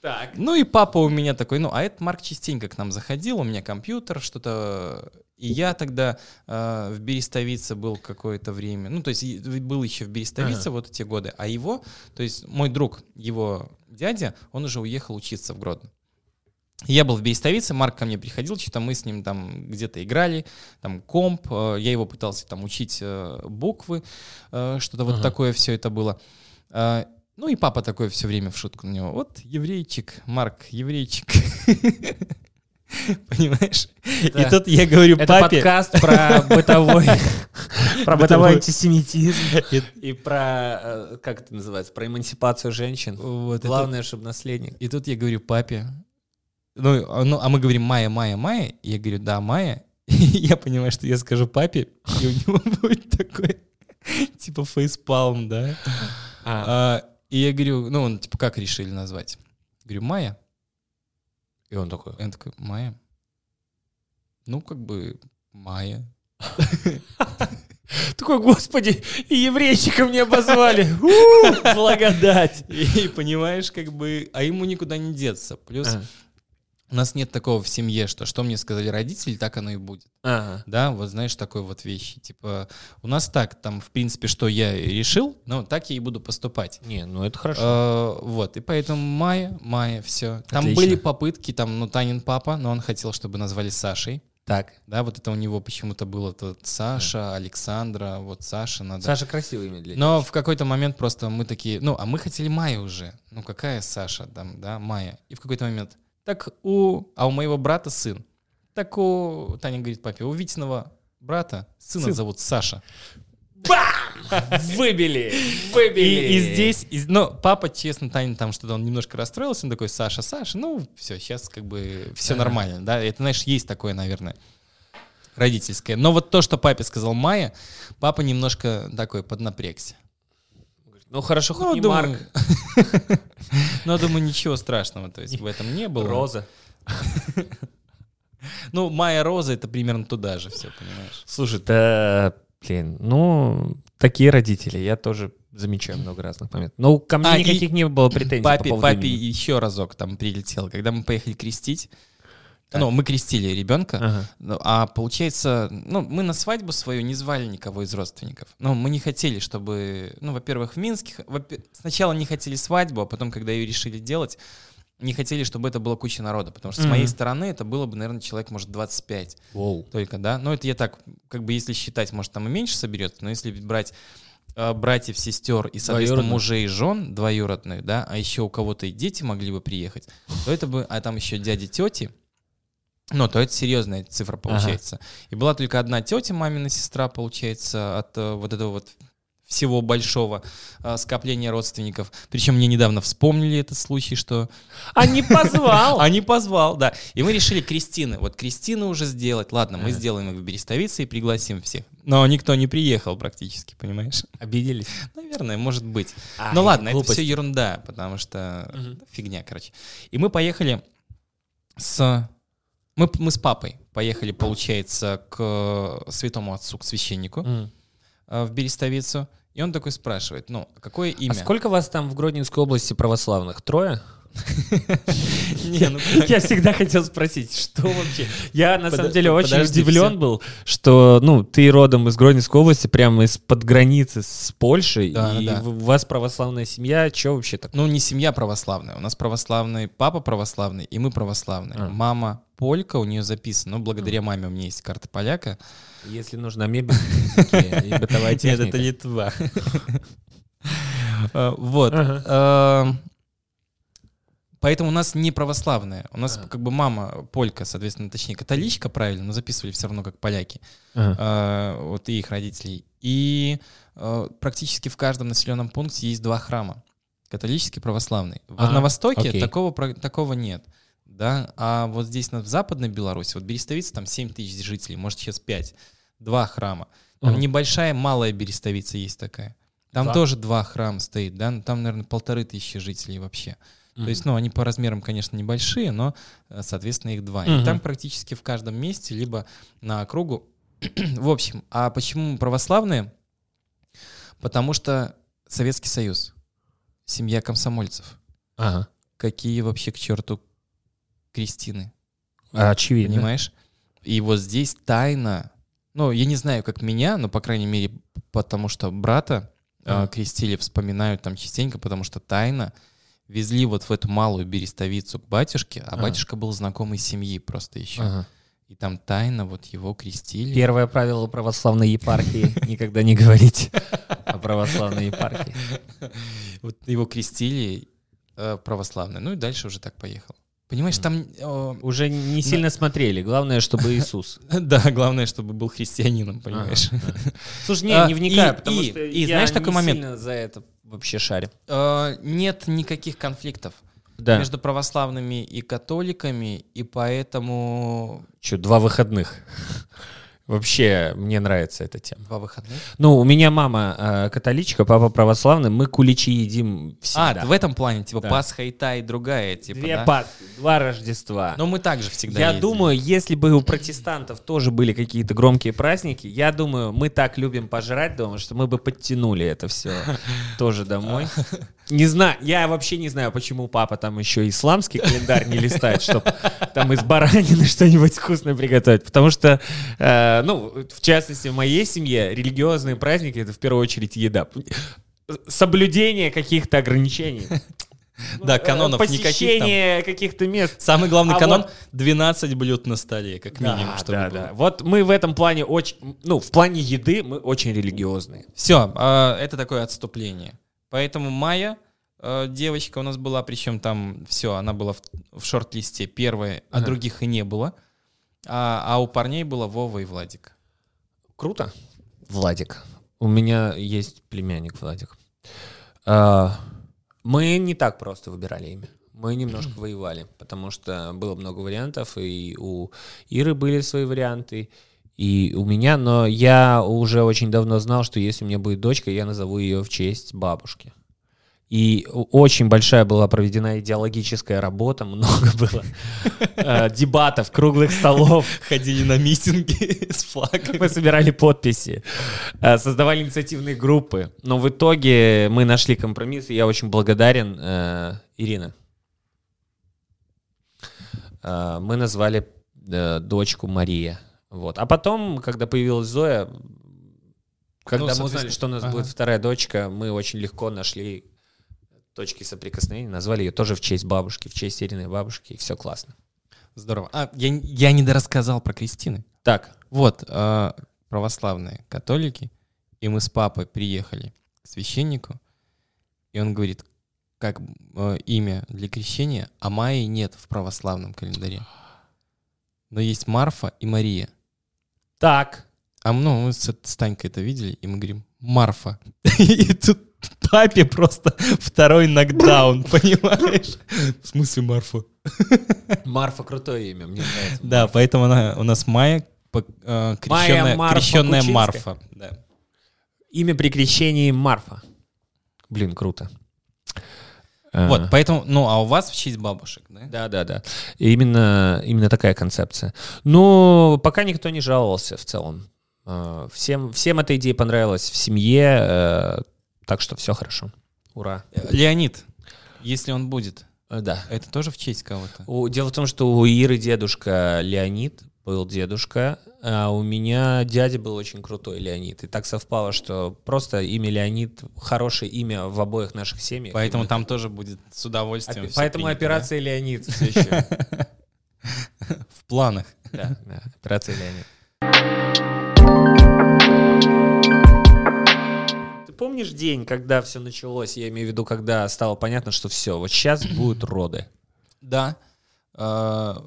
Так. Ну и папа у меня такой, ну, а этот Марк частенько к нам заходил, у меня компьютер, что-то... И я тогда э, в Берестовице был какое-то время, ну, то есть был еще в Берестовице ага. вот эти годы, а его, то есть мой друг, его дядя, он уже уехал учиться в Гродно. Я был в Берестовице, Марк ко мне приходил, что-то мы с ним там где-то играли, там комп, э, я его пытался там учить э, буквы, э, что-то ага. вот такое все это было. Ну и папа такой все время в шутку на него. Вот еврейчик, Марк, еврейчик. <laughs> Понимаешь? Да. И тут я говорю это папе... Это подкаст про <laughs> бытовой... Про бытовой антисемитизм. И про... Как это называется? Про эмансипацию женщин. Главное, чтобы наследник. И тут я говорю папе, ну, а, ну, а мы говорим Майя, Майя, Майя. И я говорю, да, Майя. <laughs> И я понимаю, что я скажу папе, и у него <laughs> будет такой, типа, фейспалм, да. А. А, и я говорю, ну, он, типа, как решили назвать? Говорю, Майя. И он такой? И он такой, Майя. Ну, как бы, Майя. <laughs> Такой, господи, и еврейчика мне обозвали. Благодать. И понимаешь, как бы, а ему никуда не деться. Плюс у нас нет такого в семье, что что мне сказали родители, так оно и будет. Ага. Да, вот знаешь, такой вот вещи. Типа, у нас так, там, в принципе, что я решил, ну, так я и буду поступать. Не, ну это хорошо. А, вот, и поэтому Майя, Майя, все. Там Отлично. были попытки, там, ну, Танин папа, но он хотел, чтобы назвали Сашей. Так. Да, вот это у него почему-то было тут Саша, да. Александра, вот Саша надо. Саша красивый имя для Но в какой-то момент просто мы такие, ну, а мы хотели Майя уже. Ну, какая Саша там, да, Майя. И в какой-то момент, так у... А у моего брата сын. Так у... Таня говорит папе, у Витиного брата сына сын. зовут Саша. Бам! Выбили! Выбили! И, и здесь, и, ну, папа, честно, Таня там что-то, он немножко расстроился, он такой, Саша, Саша, ну, все, сейчас как бы все ага. нормально, да, это, знаешь, есть такое, наверное, родительское. Но вот то, что папе сказал Майя, папа немножко такой поднапрягся. Ну хорошо, хоть ну, не думаю... Марк. <laughs> Но думаю, ничего страшного, то есть в этом не было. Роза. <laughs> Ну, Майя Роза это примерно туда же все, понимаешь? Слушай, да, блин, ну, такие родители, я тоже замечаю много разных моментов. Но ко мне а, никаких не было претензий папе, по Папе имени. еще разок там прилетел, когда мы поехали крестить, так. Ну, мы крестили ребенка, ага. Ну, а получается, ну, мы на свадьбу свою не звали никого из родственников. Но мы не хотели, чтобы, ну, во-первых, в Минске, во сначала не хотели свадьбу, а потом, когда ее решили делать, не хотели, чтобы это было куча народа, потому что mm-hmm. с моей стороны это было бы, наверное, человек, может, 25 wow. только, да. Но это я так, как бы, если считать, может, там и меньше соберется, но если брать э, братьев, сестер и, соответственно, мужей и жен двоюродных, да, а еще у кого-то и дети могли бы приехать, то это бы, а там еще дяди, тети, ну, то это серьезная цифра получается. Ага. И была только одна тетя, мамина сестра, получается, от э, вот этого вот всего большого э, скопления родственников. Причем мне недавно вспомнили этот случай, что... А не позвал! <laughs> А не позвал, да. И мы решили Кристины. Вот Кристины уже сделать. Ладно, мы сделаем их в Берестовице и пригласим всех. Но никто не приехал практически, понимаешь? Обиделись? Наверное, может быть. Ну ладно, это все ерунда, потому что фигня, короче. И мы поехали с мы, мы с папой поехали, получается, к святому отцу, к священнику mm. в Берестовицу. И он такой спрашивает, ну, какое имя? А сколько вас там в Гродненской области православных? Трое? <laughs> Не, ну Я всегда хотел спросить, что вообще? Я на самом деле очень удивлен был, что, ну, ты родом из Гродненской области, прямо из-под границы с Польшей, и у вас православная семья, что вообще так? Ну, не семья православная, у нас православный, папа православный, и мы православные. А. Мама полька, у нее записано, ну, благодаря маме у меня есть карта поляка. Если нужна мебель и <laughs> бытовая техника. Нет, это Литва. <laughs> А, вот. Поэтому у нас не православная. У нас а. как бы мама полька, соответственно, точнее католичка, правильно, но записывали все равно как поляки. Ага. А, вот и их родителей. И а, практически в каждом населенном пункте есть два храма. Католический, православный. А, на Востоке такого, такого нет. Да? А вот здесь, в Западной Беларуси, вот Берестовица, там 7 тысяч жителей, может сейчас 5. Два храма. Там ага. небольшая, малая Берестовица есть такая. Там да. тоже два храма стоит, да, там, наверное, полторы тысячи жителей вообще. Mm-hmm. То есть, ну, они по размерам, конечно, небольшие, но, э, соответственно, их два. Mm-hmm. И там практически в каждом месте, либо на округу. <clears throat> в общем, а почему православные? Потому что Советский Союз, семья комсомольцев. Ага. Какие вообще к черту крестины? Очевидно. Понимаешь? И вот здесь тайна, ну, я не знаю, как меня, но, по крайней мере, потому что брата э, крестили, вспоминают там частенько, потому что тайна — везли вот в эту малую берестовицу к батюшке, а ага. батюшка был знакомый семьи просто еще. Ага. И там тайно вот его крестили. Первое правило православной епархии — никогда не говорить о православной епархии. <laughs> Вот его крестили э, православные, ну и дальше уже так поехал. Понимаешь, там... Э, уже не сильно смотрели, главное, чтобы Иисус. <laughs> Да, главное, чтобы был христианином, понимаешь. <laughs> Слушай, не, не вникаю, потому что и знаешь такой момент за это вообще шарим? Э, нет никаких конфликтов да. между православными и католиками, и поэтому... Че, два выходных? Вообще, мне нравится эта тема. Два выходных? Ну, у меня мама э, католичка, папа православный, мы куличи едим всегда. А, в этом плане, типа, да. Пасха и та, и другая, типа, Две да? Пасхи, два Рождества. Но мы также всегда Я ездили. думаю, если бы у протестантов тоже были какие-то громкие праздники, я думаю, мы так любим пожрать дома, что мы бы подтянули это все <laughs> тоже домой. <laughs> Не знаю, я вообще не знаю, почему папа там еще исламский календарь не листает, чтобы там из баранины <laughs> что-нибудь вкусное приготовить. Потому что, э, ну, в частности, в моей семье религиозные праздники — это в первую очередь еда. Соблюдение каких-то ограничений. <laughs> Да, канонов Посещение каких-то мест. Самый главный а канон вот... 12 блюд на столе, как минимум, чтобы да, было. да. Вот мы в этом плане очень, ну, в плане еды мы очень религиозные. Все, а, это такое отступление. Поэтому Майя, э, девочка у нас была, причем там все, она была в, в шорт-листе первая, а ага. других и не было. А, а у парней было Вова и Владик. Круто. Владик. У меня есть племянник Владик. А, мы не так просто выбирали имя. Мы немножко воевали, потому что было много вариантов, и у Иры были свои варианты, и у меня, но я уже очень давно знал, что если у меня будет дочка, я назову ее в честь бабушки. И очень большая была проведена идеологическая работа, много было э, дебатов, круглых столов. Ходили на митинги <laughs> с флагами. Мы собирали подписи, э, создавали инициативные группы. Но в итоге мы нашли компромисс, и я очень благодарен, э, Ирина. Мы назвали дочку Мария. Вот. А потом, когда появилась Зоя, когда ну, мы узнали, что у нас ага. будет вторая дочка, мы очень легко нашли точки соприкосновения, назвали ее тоже в честь бабушки, в честь Ириной бабушки, и все классно. Здорово. А, я, я не дорассказал про крестины. Так. Вот, э, православные католики, и мы с папой приехали к священнику, и он говорит, как э, имя для крещения, а Майи нет в православном календаре. Но есть Марфа и Мария. Так. А ну, мы с, с Танькой это видели, и мы говорим, Марфа. <laughs> И тут папе просто второй нокдаун, <laughs> понимаешь? В смысле Марфа? Марфа крутое имя, мне нравится. Да, поэтому она у нас Майя, э, крещенная, Марфа. Имя при крещении Марфа. Блин, круто. Вот, а. поэтому, ну, а у вас в честь бабушек, да? Да, да, да. Именно, именно такая концепция. Ну, пока никто не жаловался в целом. Э, всем, всем эта идея понравилась в семье, э, так что все хорошо. Ура. Леонид, если он будет. Э, да. Это тоже в честь кого-то? Дело в том, что у Иры дедушка Леонид был дедушка, а у меня дядя был очень крутой Леонид. И так совпало, что просто имя Леонид хорошее имя в обоих наших семьях. Поэтому там тоже будет с удовольствием. Поэтому принято, операция да? Леонид все <laughs> еще. В планах. Да, да, операция Леонид. Помнишь день, когда все началось? Я имею в виду, когда стало понятно, что все, вот сейчас <clears throat> будут роды. Да. А,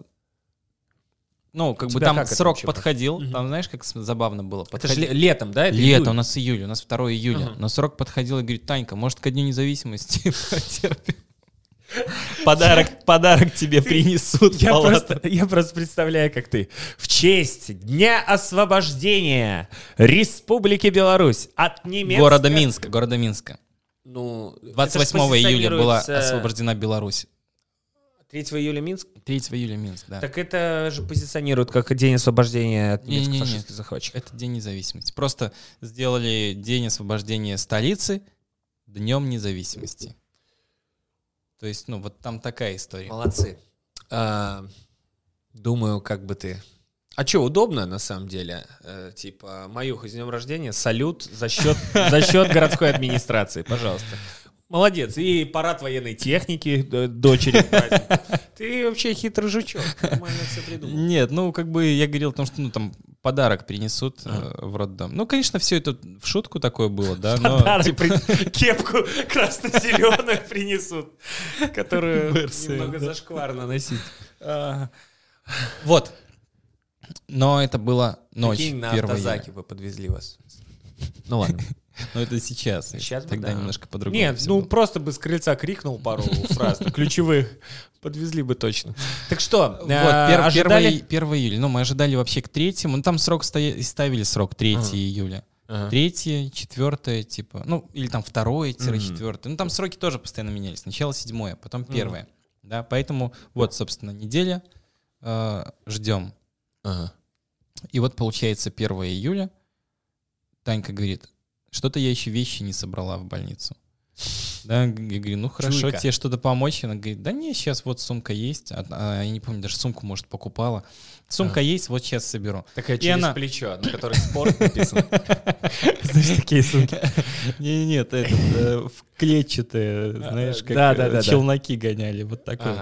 ну, как бы там срок подходил. Угу. Там, знаешь, как забавно было. Подходи... Это же летом, да? Это Лето, июль? у нас июль, у нас 2 июля. Угу. Но срок подходил и говорит, Танька, может, ко Дню независимости <laughs> потерпим? Подарок, подарок тебе принесут. Я просто, я просто представляю, как ты в честь Дня освобождения Республики Беларусь от немецкого... Города Минска, города Минска. Ну, 28 июля была освобождена Беларусь. 3 июля Минск? 3 июля Минск, да. Так это же позиционируют как День освобождения от немецких фашистских захватчиков. Это День независимости. Просто сделали День освобождения столицы Днем независимости. То есть, ну, вот там такая история. Молодцы. А, думаю, как бы ты... А что, удобно на самом деле? Э, типа, Маюха, с днем рождения, салют за счет, за счет городской администрации, пожалуйста. Молодец. И парад военной техники дочери. Ты вообще хитрый жучок. Нормально все придумал. <laughs> Нет, ну, как бы я говорил о том, что ну, там подарок принесут э, в роддом. Ну, конечно, все это в шутку такое было, да, но... Подарок, типа... <laughs> кепку красно-зеленую принесут, которую <laughs> немного зашкварно носить. А, вот. Но это было ночь Какие на автозаке вы подвезли вас? Ну ладно. <laughs> Но это сейчас. Сейчас Тогда да. немножко по-другому. Нет, ну было. просто бы с крыльца крикнул пару <laughs> фраз ключевых. Подвезли бы точно. Так что, вот, э, ожидали... 1, 1 июля. Ну, мы ожидали вообще к третьему. Ну, там срок ставили срок 3 ага. июля. Ага. Третье, четвертое, типа, ну, или там второе, тире четвертое. Ну, там сроки тоже постоянно менялись. Сначала седьмое, потом первое. Да, поэтому вот, собственно, неделя. Э, ждем. Ага. И вот получается 1 июля. Танька говорит, что-то я еще вещи не собрала в больницу. Да, я говорю, ну хорошо, Чуйка. тебе что-то помочь? Она говорит, да не, сейчас вот сумка есть. А, а, я не помню, даже сумку, может, покупала. Сумка а. есть, вот сейчас соберу. Такая и через она... плечо, на которой спорт написан. <laughs> Знаешь, такие сумки. Не, нет, это э, клетчатые, знаешь, как челноки гоняли, вот такой.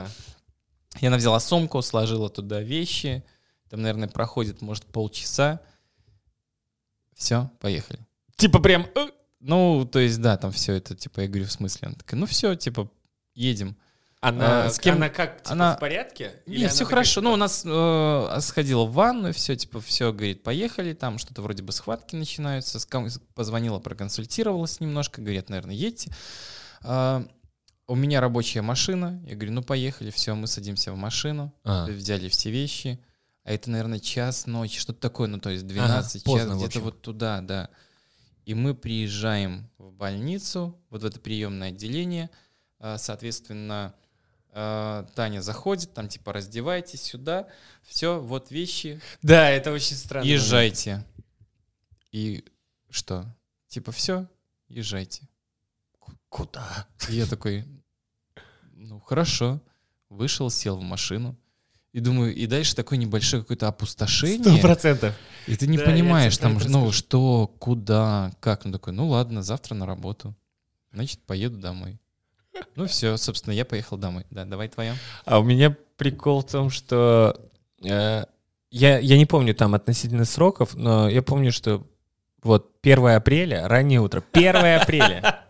И она взяла сумку, сложила туда вещи. Там, наверное, проходит, может, полчаса. Все, поехали. Типа прям... Э, ну, то есть, да, там все это, типа, я говорю, в смысле? Она такая, ну все, типа, едем. Она, а, с кем? она как, типа, она... в порядке? Или Нет, все хорошо. Ну, у нас э, сходила в ванну, все, типа, все, говорит, поехали, там что-то вроде бы схватки начинаются. Позвонила, проконсультировалась немножко, говорит, наверное, едьте. А, у меня рабочая машина. Я говорю, ну, поехали, все, мы садимся в машину, а. взяли все вещи. А это, наверное, час ночи, что-то такое, ну, то есть 12 ага, час, где-то вот туда, да. И мы приезжаем в больницу, вот в это приемное отделение, а, соответственно, а, Таня заходит, там типа раздевайтесь сюда, все, вот вещи. Да, это очень странно. Езжайте. И что? Типа все, езжайте. Куда? И я такой, ну хорошо. Вышел, сел в машину. И думаю, и дальше такое небольшое какое-то опустошение. Сто процентов. И ты не да, понимаешь, там, ну, что, куда, как. Ну, такой, ну ладно, завтра на работу. Значит, поеду домой. Ну все, собственно, я поехал домой. Да, давай твоя. А у меня прикол в том, что э, я, я не помню там относительно сроков, но я помню, что вот 1 апреля, раннее утро, 1 апреля.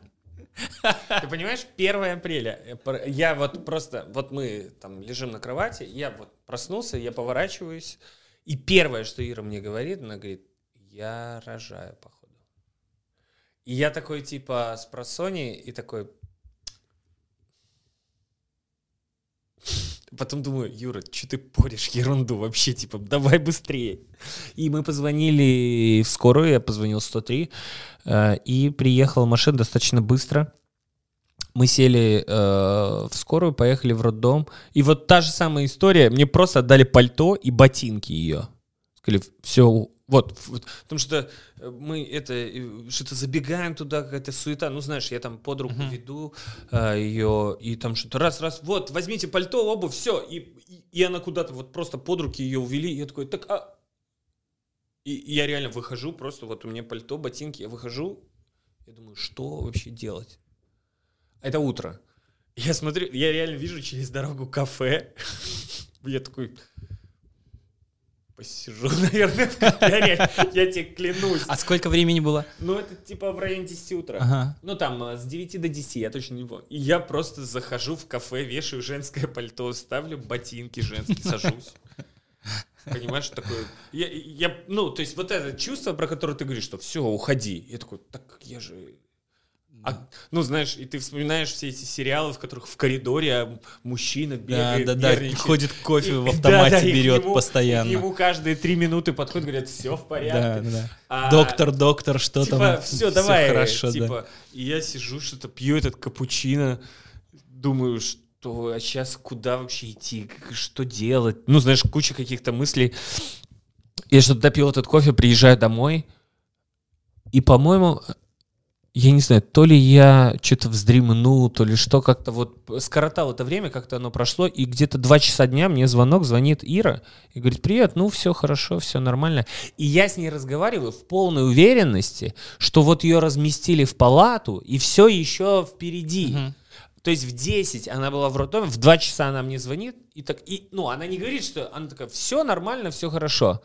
Ты понимаешь, 1 апреля. Я вот просто, вот мы там лежим на кровати, я вот проснулся, я поворачиваюсь, и первое, что Ира мне говорит, она говорит, я рожаю, походу. И я такой, типа, с просони, и такой, Потом думаю, Юра, что ты поришь ерунду вообще, типа, давай быстрее. И мы позвонили в скорую, я позвонил 103, э, и приехала машина достаточно быстро. Мы сели э, в скорую, поехали в роддом. И вот та же самая история, мне просто отдали пальто и ботинки ее. Сказали, все, вот, вот, потому что э, мы это э, что-то забегаем туда, какая-то суета. Ну, знаешь, я там под руку uh-huh. веду а, ее, и там что-то раз-раз, вот, возьмите пальто, обувь, все. И, и, и она куда-то вот просто под руки ее увели. И я такой, так, а... И, и я реально выхожу, просто вот у меня пальто, ботинки, я выхожу, я думаю, что вообще делать? Это утро. Я смотрю, я реально вижу через дорогу кафе. <laughs> Я такой, посижу, <laughs> наверное, в кафе, я тебе клянусь. А сколько времени было? Ну, это типа в районе 10 утра. Ага. Ну, там, э, с 9 до 10, я точно не помню. И я просто захожу в кафе, вешаю женское пальто, ставлю ботинки женские, сажусь. Понимаешь, такое... Я, я, ну, то есть вот это чувство, про которое ты говоришь, что все, уходи. Я такой, так я же а, ну, знаешь, и ты вспоминаешь все эти сериалы, в которых в коридоре а мужчина бегает, да, да, да, ходит кофе в автомате, <laughs> да, да, берет нему, постоянно. ему каждые три минуты подходит, говорят, все в порядке. Да, да. А, доктор, доктор, что типа, там? Все, давай. хорошо, типа, да. И я сижу, что-то пью этот капучино, думаю, что а сейчас куда вообще идти, что делать? Ну, знаешь, куча каких-то мыслей. Я что-то допил этот кофе, приезжаю домой, и, по-моему, я не знаю, то ли я что-то вздремнул, то ли что, как-то вот скоротал это время, как-то оно прошло, и где-то два часа дня мне звонок, звонит Ира и говорит, привет, ну все хорошо, все нормально. И я с ней разговариваю в полной уверенности, что вот ее разместили в палату, и все еще впереди. Угу. То есть в 10 она была в роддоме, в 2 часа она мне звонит, и так, и, ну, она не говорит, что, она такая, все нормально, все хорошо.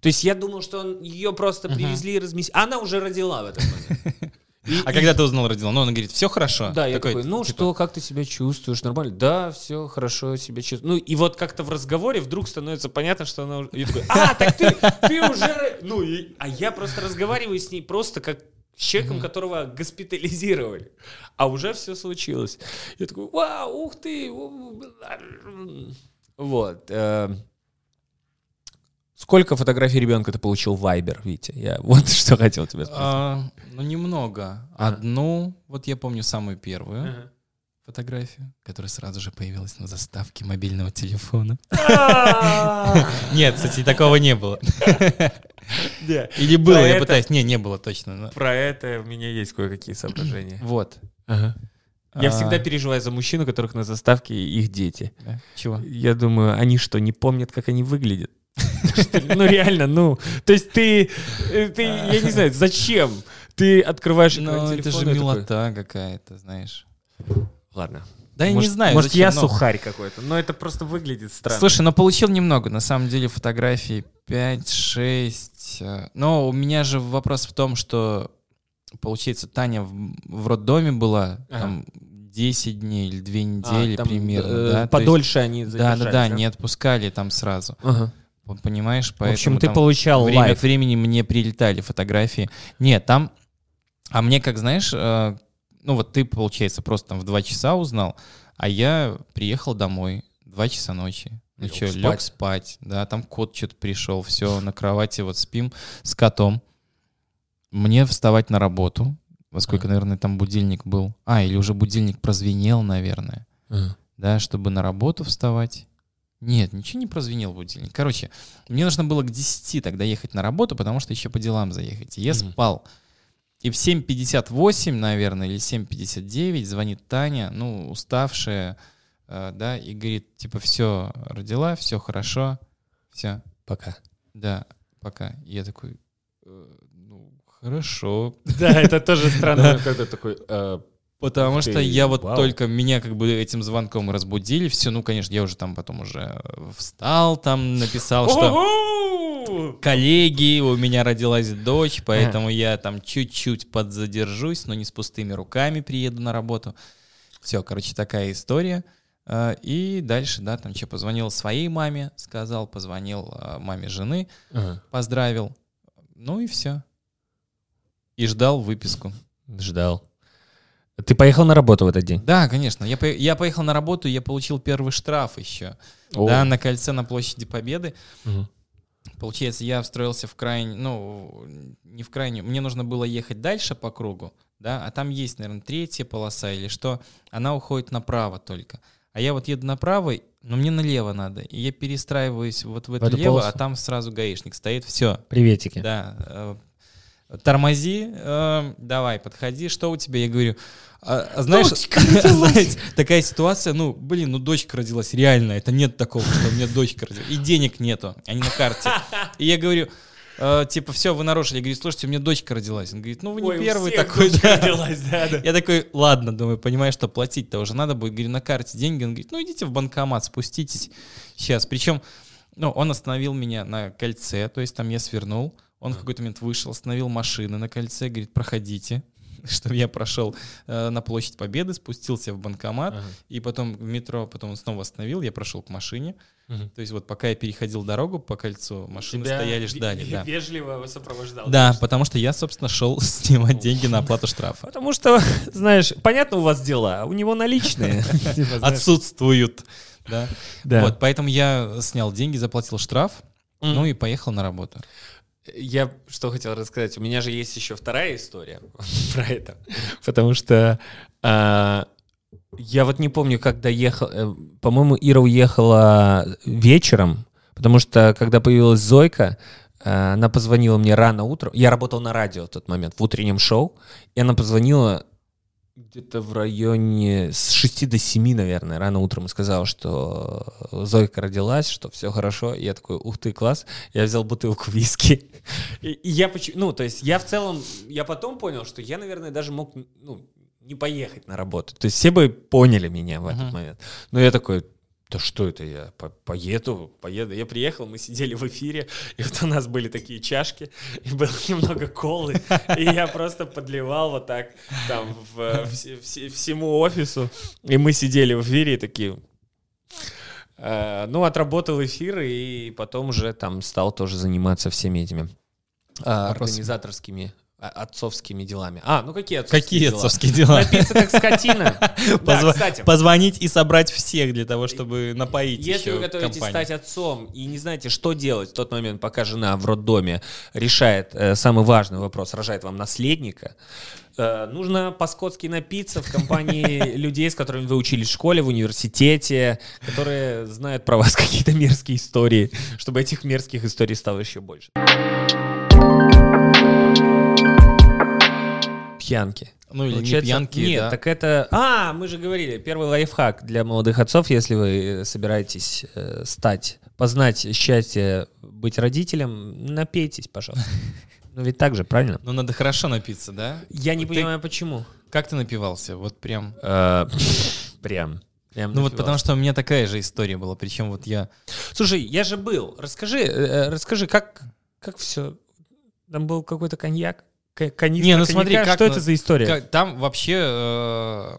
То есть я думал, что он, ее просто uh-huh. привезли и разместили. Она уже родила в этот момент. <laughs> И, а и... когда ты узнал, родила? Ну, он говорит, все хорошо. Да, я такой, ну типа... что, как ты себя чувствуешь? Нормально? Да, все хорошо себя чувствую. Ну, и вот как-то в разговоре вдруг становится понятно, что она... Такой, а, так ты, ты уже... Ну, и... а я просто разговариваю с ней просто как с человеком, которого госпитализировали. А уже все случилось. Я такой, вау, ух ты. Вот. Э, Сколько фотографий ребенка ты получил в Viber, Витя? Я <laughs> вот что хотел тебя спросить. А, ну, немного. Одну, вот я помню самую первую ага. фотографию, которая сразу же появилась на заставке мобильного телефона. <laughs> Нет, кстати, такого не было. <laughs> Или было, я пытаюсь. Не, не было точно. Про это у меня есть кое-какие соображения. <clears throat> Вот. Я всегда переживаю за мужчин, у которых на заставке их дети. Чего? Я думаю, они что, не помнят, как они выглядят? Ну реально, ну, то есть ты, э, ты, я не знаю, зачем ты открываешь экран Ну это же милота какая-то, знаешь. Ладно. Да я не знаю. Может, я сухарь какой-то, но это просто выглядит странно. Слушай, но получил немного, на самом деле, фотографий 5-6. Э, но у меня же вопрос в том, что, получается, Таня в, в роддоме была, там, 10 дней или 2 недели а, примерно. Э, да? Подольше есть, они задержались. Да, да, да, не отпускали там сразу. Ага. Понимаешь, поэтому... В общем, ты получал Время лайф. от времени мне прилетали фотографии. Нет, там... А мне, как знаешь, э, ну вот ты, получается, просто там в 2 часа узнал, а я приехал домой, 2 часа ночи. Ну что, лег спать, да, там кот что-то пришел, все, на кровати вот спим с котом. мне вставать на работу. Во сколько, наверное, там будильник был. А, или уже будильник прозвенел, наверное. А. Да, чтобы на работу вставать. Нет, ничего не прозвенел будильник. Короче, мне нужно было к 10 тогда ехать на работу, потому что еще по делам заехать. Я Мгм. спал. И в 7.58, наверное, или 7.59 звонит Таня, ну, уставшая, э, да, и говорит, типа, все, родила, все хорошо, все, Пока. да, пока. И я такой, «Э, ну, хорошо. Да, это тоже <laughs> странно, когда такой... э, Потому Ух что ты, я вот вау. только меня как бы этим звонком разбудили, все, ну, конечно, я уже там потом уже встал, там написал, что коллеги, у меня родилась дочь, поэтому я там чуть-чуть подзадержусь, но не с пустыми руками приеду на работу. Все, короче, такая история. А, И дальше, да, там что, позвонил своей маме, сказал, позвонил а, маме жены, Ага. поздравил. Ну и все. И ждал выписку. Ждал. Ты поехал на работу в этот день? Да, конечно. Я, по- я поехал на работу, я получил первый штраф еще. О. Да, на кольце на площади Победы. Мгм. Получается, я встроился в крайне, ну, не в крайнюю, мне нужно было ехать дальше по кругу, да, а там есть, наверное, третья полоса или что, она уходит направо только. А я вот еду направо, но мне налево надо, и я перестраиваюсь вот в это эту лево, а полосу? там сразу гаишник стоит, все, Приветики. да, э, тормози, э, давай, подходи, что у тебя? Я говорю, а, а знаешь, <laughs> знаете, такая ситуация, ну, блин, ну дочка родилась, реально, это нет такого, что у меня дочка родилась, и денег нету, они на карте. <laughs> И я говорю, э, типа, все, вы нарушили. Я говорю, слушайте, у меня дочка родилась. Он говорит, ну вы не Ой, первый такой. да. родилась, да, да. Я такой, ладно, думаю, понимаю, что платить-то уже надо будет. Говорю, на карте деньги. Он говорит, ну идите в банкомат, спуститесь сейчас. Причем, ну, он остановил меня на кольце, то есть там я свернул. Он в какой-то момент вышел, остановил машины на кольце, говорит, проходите <laughs> чтобы я прошел э, на площадь Победы, спустился в банкомат, Ага. и потом в метро, потом он снова остановил, я прошел к машине. Мгм. То есть вот пока я переходил дорогу по кольцу, машины Тебя стояли, ждали. Да. Вежливо сопровождал. Да, конечно. потому что я, собственно, шел <laughs> снимать деньги на оплату штрафа. Потому что, <laughs> знаешь, понятно у вас дела, а у него наличные. Типа. Отсутствуют. Да. Вот, поэтому я снял деньги, заплатил штраф, ну и поехал на работу. Я что хотел рассказать. У меня же есть еще вторая история <laughs> про это. Потому что а, я вот не помню, когда ехал. э, По-моему, Ира уехала вечером, потому что когда появилась Зойка, э, она позвонила мне рано утром. Я работал на радио в тот момент, в утреннем шоу. И она позвонила где-то в районе с 6 до 7, наверное, рано утром и сказала, что Зойка родилась, что все хорошо. И я такой, ух ты, класс. Я взял бутылку виски. И, и я почему, ну, то есть я в целом, я потом понял, что я, наверное, даже мог, ну, не поехать на работу. То есть все бы поняли меня в этот Мгм. момент. Но я такой, да что это я по- поеду, поеду. Я приехал, мы сидели в эфире, и вот у нас были такие чашки, и было <laughs> немного колы, и я просто подливал вот так там в- вс- вс- всему офису, и мы сидели в эфире и такие... э, Ну, отработал эфир, и потом уже там стал тоже заниматься всеми этими Вопросами. организаторскими, отцовскими делами. А, ну какие отцовские Какие дела? отцовские дела? Напиться как скотина. <laughs> Да, кстати. Позвонить и собрать всех для того, чтобы напоить Если вы готовитесь компанию. стать отцом и не знаете, что делать в тот момент, пока жена в роддоме решает э, самый важный вопрос, рожает вам наследника, э, нужно по-скотски напиться в компании <laughs> людей, с которыми вы учились в школе, в университете, которые знают про вас <laughs> какие-то мерзкие истории, чтобы этих мерзких историй стало еще больше. Пьянки. Ну или не Получается, пьянки, Нет, да. так это... А, мы же говорили, первый лайфхак для молодых отцов, если вы э, собираетесь э, стать, познать счастье быть родителем, напейтесь, пожалуйста. <laughs> Ну ведь так же, правильно? Ну надо хорошо напиться, да? Я не Ты- понимаю, почему. Как ты напивался? Вот прям. Э, <laughs> Прям. прям Ну вот напивался. потому что у меня такая же история была. Причем вот я... Слушай, я же был. Расскажи, э, расскажи, как, как все? Там был какой-то коньяк? Канистра Не, ну смотри, как Что на- это за история? Как- Там вообще, э,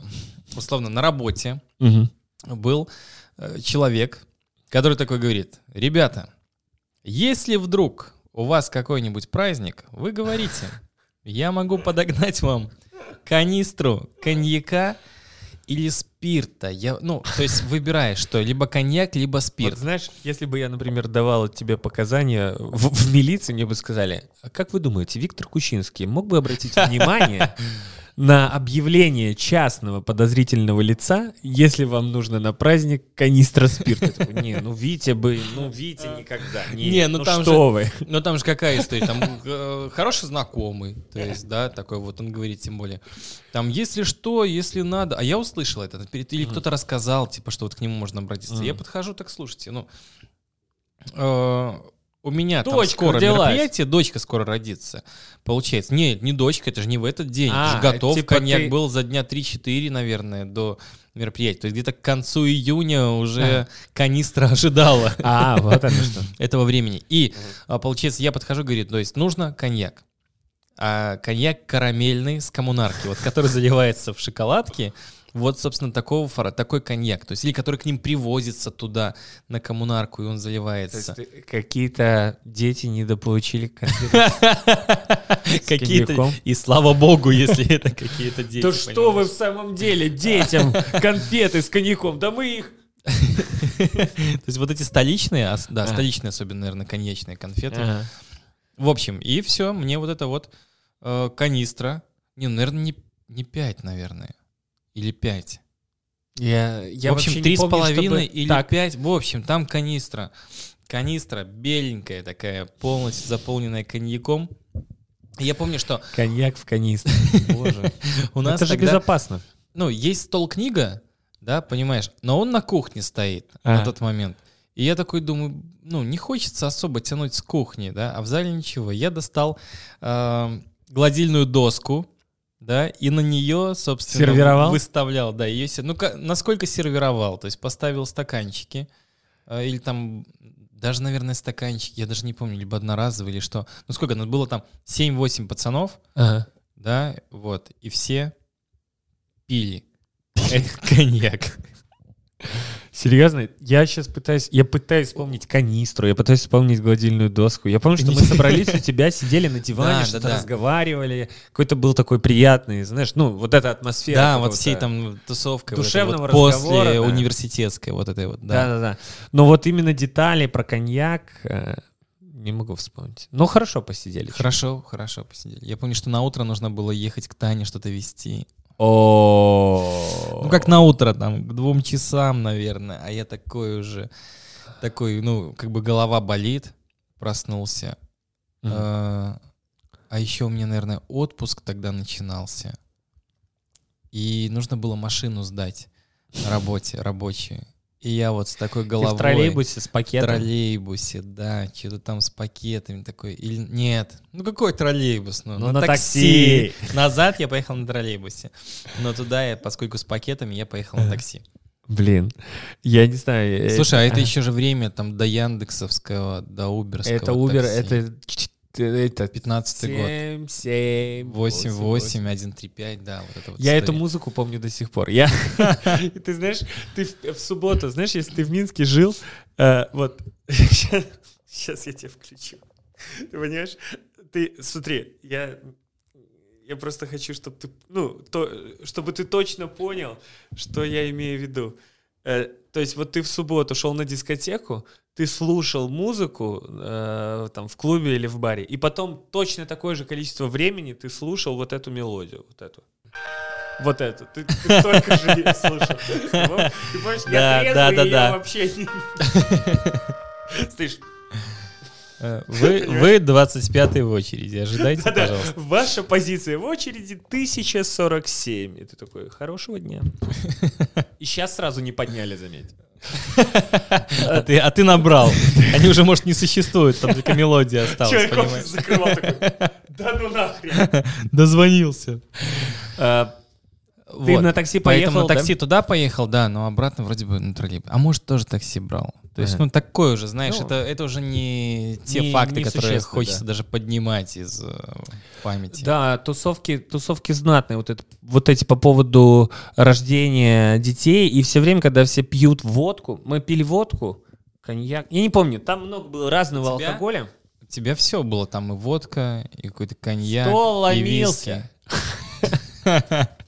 условно, на работе Мгм. был э, человек, который такой говорит, ребята, если вдруг у вас какой-нибудь праздник, вы говорите, я могу подогнать вам канистру коньяка, или спирта. Я, ну, то есть выбираешь что, либо коньяк, либо спирт. Вот, знаешь, если бы я, например, давал тебе показания в, в милиции, мне бы сказали, а как вы думаете, Виктор Кучинский мог бы обратить внимание на объявление частного подозрительного лица, если вам нужно на праздник канистра спирта. Такой, не, ну Витя бы, ну Витя никогда. <laughs> Не, не ну, ну там что же, вы. Ну там же какая история, там э, хороший знакомый, то есть, да, такой вот он говорит, тем более. Там, если что, если надо, а я услышал это, или кто-то рассказал, типа, что вот к нему можно обратиться. Я подхожу, так слушайте, ну, э, у меня дочка там скоро родилась. мероприятие, дочка скоро родится. Получается. Не, не дочка, это же не в этот день. А, это же готов. Типа Коньяк ты... был за дня 3-4, наверное, до мероприятия. То есть где-то к концу июня уже а. канистра ожидала. <laughs> А, вот это что. Этого времени. И, а, получается, я подхожу, говорит, то есть нужно коньяк. А коньяк карамельный с коммунарки, вот который заливается в шоколадке, вот, собственно, такого фара, такой коньяк. То есть, или который к ним привозится туда, на коммунарку, и он заливается. какие-то дети недополучили <laughs> Какие-то, и слава богу, если это какие-то дети. То что вы в самом деле детям конфеты с коньяком? Да мы их... <laughs> То есть вот эти столичные, да, столичные особенно, наверное, коньячные конфеты. В общем, и все, мне вот это вот э, канистра, не, ну, наверное, не, не 5, наверное или 5. Я, я в общем, три с половиной или так. 5. В общем, там канистра. Канистра беленькая такая, полностью заполненная коньяком. Я помню, что... Коньяк в канистре. <laughs> Боже. У нас Это же безопасно. Ну, есть стол-книга, да, понимаешь, но он на кухне стоит на тот момент. И я такой думаю, ну, не хочется особо тянуть с кухни, да, а в зале ничего. Я достал э, гладильную доску, да, и на нее, собственно, сервировал? выставлял, да, ее, ну, насколько сервировал, то есть поставил стаканчики, э, или там, даже, наверное, стаканчики, я даже не помню, либо одноразовые, или что, ну, сколько, ну, было там 7-8 пацанов, ага. да, вот, и все пили этот коньяк. Серьезно? Я сейчас пытаюсь, я пытаюсь вспомнить канистру, я пытаюсь вспомнить гладильную доску. Я помню, что мы собрались у тебя, сидели на <laughs> диване, что-то разговаривали. Какой-то был такой приятный, знаешь, ну, вот эта атмосфера. Да, вот всей там тусовкой. Душевного разговора. После университетской вот этой вот, да. Да-да-да. Но вот именно детали про коньяк э, не могу вспомнить. Ну, хорошо посидели. Хорошо, хорошо посидели. Я помню, что на утро нужно было ехать к Тане что-то вести. О. Ну, как на утро, там, к двум часам, наверное. А я такой уже, такой, ну, как бы голова болит, проснулся. А, а еще у меня, наверное, отпуск тогда начинался. И нужно было машину сдать на работе, рабочую. И я вот с такой головой... Ты в троллейбусе с пакетом? В троллейбусе, да, что-то там с пакетами такой. Или нет, ну какой троллейбус? Ну, ну на, на такси. такси. Назад я поехал на троллейбусе. Но туда я, поскольку с пакетами, я поехал на такси. Блин, я не знаю. Э, Слушай, а это еще же время там до Яндексовского, до Уберского. Это Убер, это это 15 год. 7, 7, 8, 8, 1, 3, 5, да, вот это вот Я история. эту музыку помню до сих пор. Я, <laughs> ты знаешь, ты в, субботу, знаешь, если ты в Минске жил, э, вот, <laughs> сейчас, я тебя включу. Ты понимаешь? Ты, смотри, я, я просто хочу, чтобы ты, ну, то, чтобы ты точно понял, что я имею в виду. Э, то есть вот ты в субботу шел на дискотеку, ты слушал музыку э, там в клубе или в баре, и потом точно такое же количество времени ты слушал вот эту мелодию, вот эту. Вот эту. Ты, ты столько же <laughs> слушал. Ты помнишь, я да, да, вообще не... <laughs> Слышь, вы, <laughs> вы 25 в очереди, ожидайте, да, пожалуйста. Ваша позиция в очереди 1047. И ты такой, хорошего дня. <laughs> И сейчас сразу не подняли, заметь. А ты, а ты набрал. Они уже, может, не существуют, там только мелодия осталась, Человек понимаешь? закрывал такой, да ну нахрен. <laughs> Дозвонился. А, ты на такси поехал, Поэтому на такси туда поехал, да, но обратно вроде бы на троллейбус. А может, тоже такси брал. То есть, ну, такое уже, знаешь, ну, это, это уже не те не, факты, не которые хочется да. даже поднимать из э, памяти. Да, тусовки, тусовки знатные. Вот, это, вот эти по поводу рождения детей. И все время, когда все пьют водку, мы пили водку, коньяк. Я не помню, там много было разного тебя, алкоголя. У тебя все было, там и водка, и какой-то коньяк, Стол ломился. и виски. <laughs>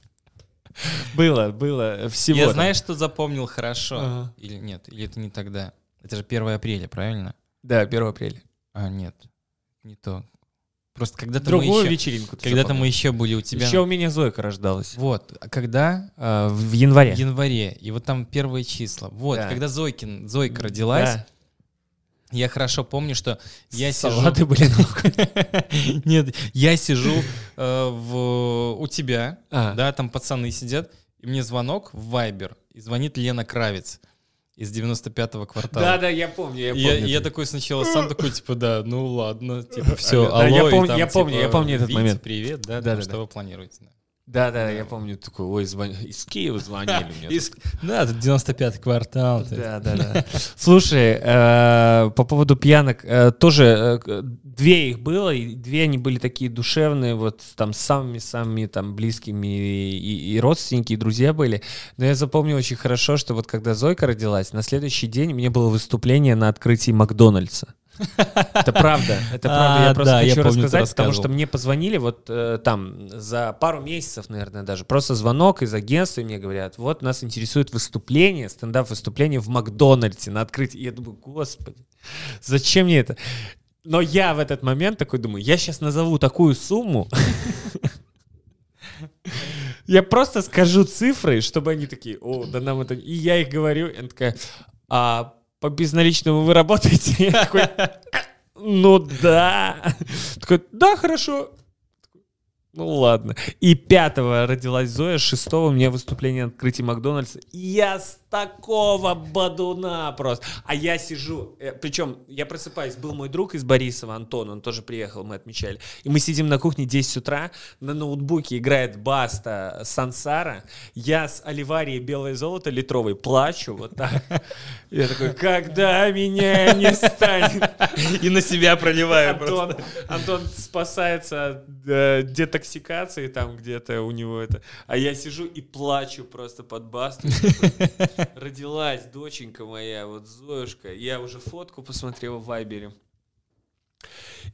<laughs> Было, было всего. Я знаешь, что запомнил хорошо? Или нет? Или это не тогда? Это же 1 апреля, правильно? Да, 1 апреля. А, нет, не то. Просто когда-то Другую мы еще, вечеринку. Когда-то мы еще были у тебя. Еще у меня Зойка рождалась. Вот, а когда? А, в январе. В январе. И вот там первые числа. Вот, да. когда Зойкин, Зойка родилась, да. Я хорошо помню, что я Салаты сижу... <laughs> Нет, я сижу э, в... у тебя, а. да, там пацаны сидят, и мне звонок в Вайбер, и звонит Лена Кравец из 95-го квартала. Да, да, я помню, я помню. Я, я такой сначала сам такой, типа, да, ну ладно, типа, все, алло. Да, я помню, там, я, помню типа, я помню этот момент. привет, да, да, да, что да. вы планируете? Да. Да, да, я помню, такой, ой, звон... из Киева звонили мне. Из... Да, тут 95-й квартал. Да, да, да. Слушай, э, по поводу пьянок, э, тоже э, две их было, и две они были такие душевные, вот там с самыми-самыми там близкими и, и родственники, и друзья были. Но я запомнил очень хорошо, что вот когда Зойка родилась, на следующий день мне было выступление на открытии Макдональдса. Это правда, это правда. Я а, просто хочу рассказать, потому что мне позвонили вот э, там за пару месяцев, наверное, даже. Просто звонок из агентства, и мне говорят, вот нас интересует выступление, стендап-выступление в Макдональдсе на открытии. Я думаю, господи, зачем мне это? Но я в этот момент такой думаю, я сейчас назову такую сумму, я просто скажу цифры, чтобы они такие, о, да нам это... И я их говорю, и она такая, а по безналичному вы работаете? Я такой, ну да. Такой, да, хорошо. Ну ладно. И пятого родилась Зоя, шестого у меня выступление на открытии Макдональдса. Я такого бадуна просто. А я сижу, э, причем я просыпаюсь, был мой друг из Борисова, Антон, он тоже приехал, мы отмечали. И мы сидим на кухне 10 утра, на ноутбуке играет Баста Сансара. Я с Оливарией Белое Золото литровой плачу вот так. Я такой, когда меня не станет? И на себя проливаю Антон, просто. Антон спасается от э, детоксикации там где-то у него это. А я сижу и плачу просто под Басту <laughs> родилась доченька моя, вот Зоюшка. Я уже фотку посмотрел в Вайбере.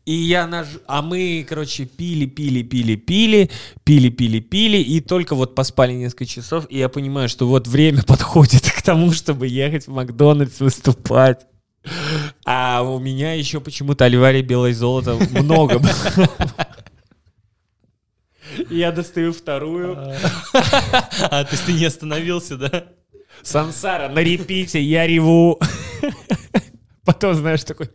И я наж... А мы, короче, пили, пили, пили, пили, пили, пили, пили, и только вот поспали несколько часов, и я понимаю, что вот время <laughs> подходит к тому, чтобы ехать в Макдональдс выступать. А у меня еще почему-то Альвари Белое Золото много было. Я достаю вторую. А, то есть ты не остановился, да? Сансара, на репите, я реву. <laughs> Потом, знаешь, такой,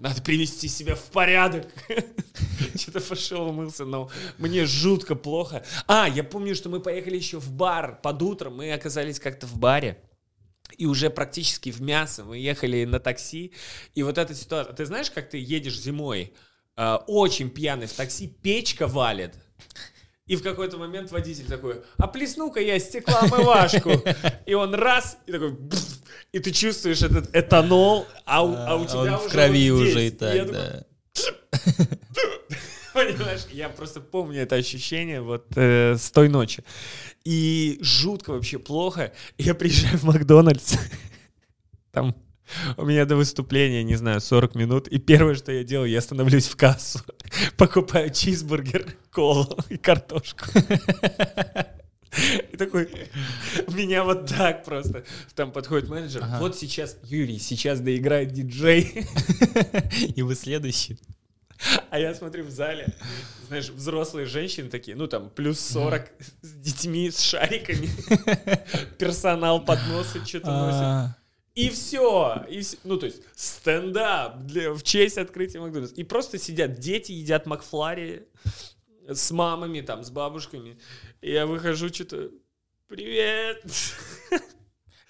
надо привести себя в порядок. <laughs> Что-то пошел, умылся, но мне жутко плохо. А, я помню, что мы поехали еще в бар под утром, мы оказались как-то в баре. И уже практически в мясо мы ехали на такси. И вот эта ситуация. Ты знаешь, как ты едешь зимой, э, очень пьяный в такси, печка валит. И в какой-то момент водитель такой, а плесну-ка я стеклоомывашку. И он раз, и такой, и ты чувствуешь этот этанол, а у, а у тебя он уже в крови вот уже и так, да. <laughs> Понимаешь, я просто помню это ощущение вот э, с той ночи. И жутко вообще плохо. Я приезжаю в Макдональдс, <laughs> там у меня до выступления, не знаю, 40 минут. И первое, что я делаю, я становлюсь в кассу, покупаю чизбургер, колу и картошку. И такой, меня вот так просто. Там подходит менеджер. Ага. Вот сейчас, Юрий, сейчас доиграет диджей. И вы следующий. А я смотрю в зале, знаешь, взрослые женщины такие, ну там плюс 40 с детьми, с шариками. <laughs> Персонал подносы что-то носит. И все. И, ну, то есть, стендап для, в честь открытия Макдональдса. И просто сидят дети, едят Макфлари с мамами, там, с бабушками. И я выхожу, что-то, привет.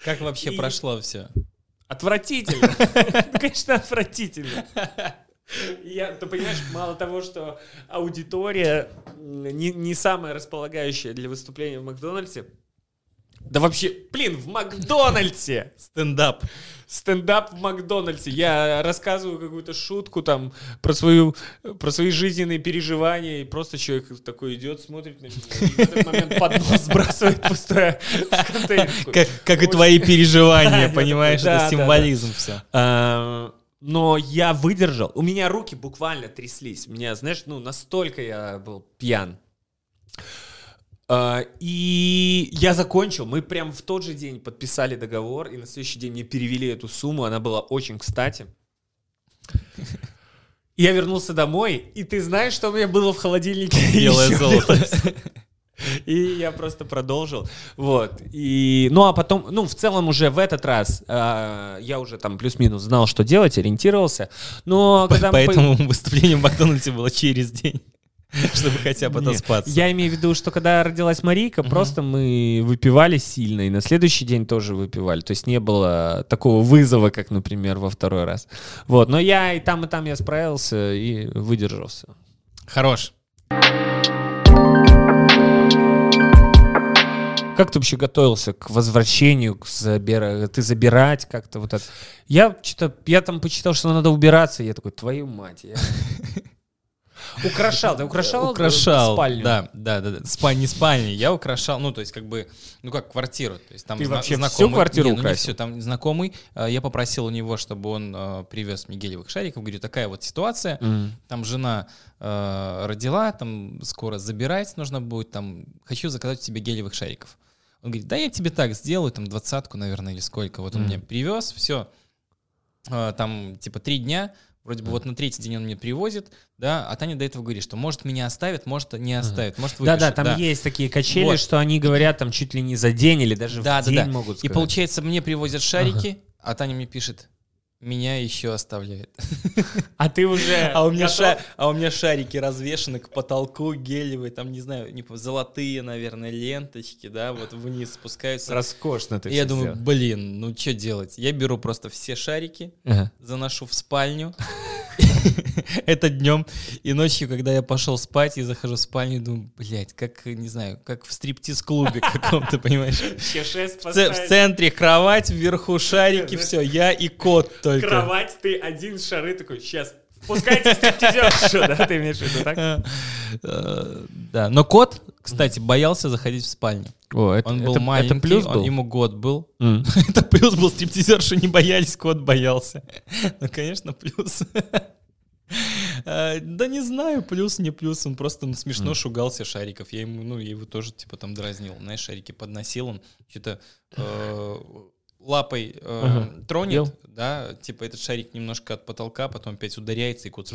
Как вообще и... прошло все? Отвратительно. <laughs> Конечно, отвратительно. Я, ты понимаешь, мало того, что аудитория не, не самая располагающая для выступления в Макдональдсе, да вообще, блин, в Макдональдсе! Стендап. Стендап в Макдональдсе. Я рассказываю какую-то шутку там про, свою, про свои жизненные переживания, и просто человек такой идет, смотрит на меня, и в этот момент поднос сбрасывает пустое в контейнер. Как, как и твои переживания, <laughs> понимаешь? Это символизм все. А, но я выдержал. У меня руки буквально тряслись. Меня, знаешь, ну, настолько я был пьян. А, и я закончил. Мы прям в тот же день подписали договор, и на следующий день мне перевели эту сумму. Она была очень кстати. Я вернулся домой, и ты знаешь, что у меня было в холодильнике? <laughs> Белое золото. И я просто продолжил. Вот. И, ну, а потом, ну, в целом уже в этот раз э, я уже там плюс-минус знал, что делать, ориентировался. Но когда Поэтому мы... выступление в Макдональдсе было через день. <laughs> Чтобы хотя бы отоспаться. Я имею в виду, что когда родилась Марийка, просто мы выпивали сильно, и на следующий день тоже выпивали. То есть не было такого вызова, как, например, во второй раз. Вот, но я и там, и там я справился и выдержался. Хорош. Как ты вообще готовился к возвращению, к забира... ты забирать как-то вот это? Я что-то, я там почитал, что надо убираться, я такой, твою мать, я... <laughs> Украшал, ты украшал, украшал спальню? Да, да, да, да. Спаль, не спальни, я украшал, ну, то есть, как бы, ну, как квартиру. То есть, там ты зна- вообще знакомый, всю квартиру не, ну, не все, там знакомый, э, я попросил у него, чтобы он э, привез мне гелевых шариков, говорю, такая вот ситуация, mm. там жена э, родила, там скоро забирать нужно будет, там, хочу заказать тебе гелевых шариков. Он говорит, да я тебе так сделаю, там, двадцатку, наверное, или сколько. Вот он mm. мне привез, все, э, там, типа, три дня, Вроде бы вот на третий день он мне привозит, да, а Таня до этого говорит, что может меня оставит, может не оставит, может выпишет. Да-да, там да. есть такие качели, вот. что они говорят там чуть ли не за день или даже да, в да, день да. могут сказать. И получается, мне привозят шарики, ага. а Таня мне пишет, меня еще оставляет. А ты уже... <laughs> А у, меня ша... а у меня шарики развешаны к потолку гелевые, там, не знаю, не... золотые, наверное, ленточки, да, вот вниз спускаются. Роскошно ты И я думаю, блин, ну что делать? Я беру просто все шарики, ага. заношу в спальню, <laughs> это днем. И ночью, когда я пошел спать и захожу в спальню, думаю, блядь, как, не знаю, как в стриптиз-клубе каком-то, <laughs> понимаешь? В центре кровать, вверху шарики, все, я и кот только. Кровать, ты один шары такой, сейчас, Пускайте стриптизершу, <laughs> да, ты имеешь в виду, так? Э, да, но кот, кстати, боялся заходить в спальню. О, это, он был это, маленький, это плюс был? Он, ему год был. Mm. это плюс был, стриптизерши не боялись, кот боялся. ну, конечно, плюс. А, да не знаю, плюс, не плюс. Он просто ну, смешно шугался шариков. Я ему, ну, я его тоже, типа, там дразнил. Знаешь, шарики подносил, он что-то э, лапой э, тронет, да, типа этот шарик немножко от потолка, потом опять ударяется, и кот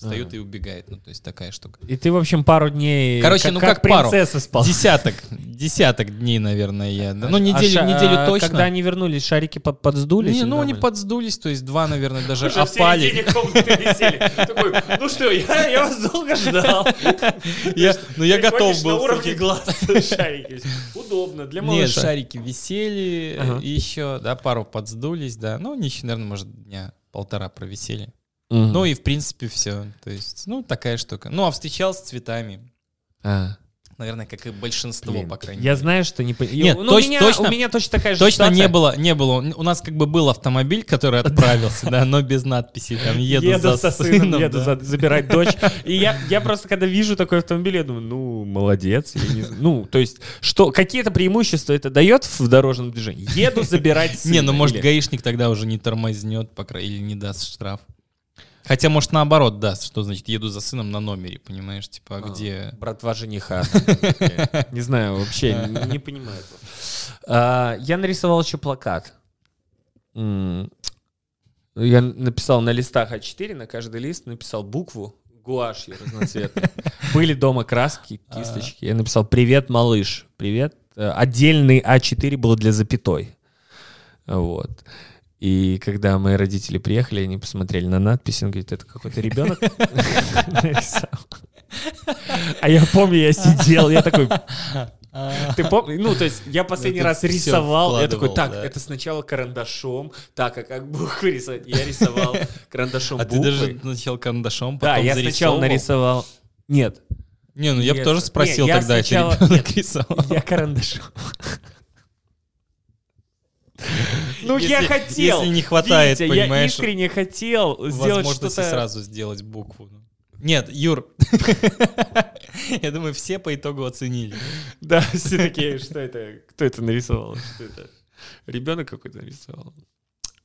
встает ага. и убегает. Ну, то есть такая штука. И ты, в общем, пару дней... Короче, как, ну как, как принцесса пару? спал. Десяток. Десяток дней, наверное, я. Да. Ну, неделю, а неделю а, точно. Когда они вернулись, шарики под, подсдулись? Не, ну, они подсдулись, то есть два, наверное, даже Уже опали. Такой, ну что, я, я вас долго ждал. Я, ну, я готов был. на уровне глаз шарики. Удобно для малыша. Нет, шарики висели еще, да, пару подсдулись, да. Ну, они еще, наверное, может, дня полтора провисели. Угу. Ну и в принципе все. То есть, ну, такая штука. Ну, а встречал с цветами. А. Наверное, как и большинство, Блин, по крайней я мере. Я знаю, что не... Нет, ну, точ, у, меня, точно, у меня точно такая же Точно ситуация. не было, не было. У нас как бы был автомобиль, который отправился, да, но без надписи. Там еду за сыном. Еду забирать дочь. И я, я просто, когда вижу такой автомобиль, я думаю, ну, молодец. Ну, то есть, что какие-то преимущества это дает в дорожном движении? Еду забирать сына. Не, ну, может, гаишник тогда уже не тормознет, или не даст штраф. Хотя, может, наоборот даст, что значит еду за сыном на номере, понимаешь, типа, а где... Братва жениха. <laughs> Не знаю, вообще не понимаю. А, я нарисовал еще плакат. Я написал на листах А4, на каждый лист написал букву гуашью разноцветной. <laughs> Были дома краски, а. кисточки. Я написал «Привет, малыш». «Привет». Э, отдельный А4 был для запятой. Вот. И когда мои родители приехали, они посмотрели на надпись, он говорит, это какой-то ребенок А я помню, я сидел, я такой... Ты помнишь? Ну, то есть я последний раз рисовал, я такой, так, это сначала карандашом, так, а как буквы <laughs> рисовать? Я рисовал карандашом А ты даже сначала карандашом, потом Да, я сначала нарисовал... Нет. Не, ну я бы тоже спросил тогда, это ребенок рисовал. Я карандашом. Ну, если, я хотел. Если не хватает, Витя, понимаешь. Я искренне хотел сделать что-то... сразу сделать букву. Нет, Юр, <laughs> я думаю, все по итогу оценили. Да, все такие, что это, кто это нарисовал, что это, ребенок какой-то нарисовал.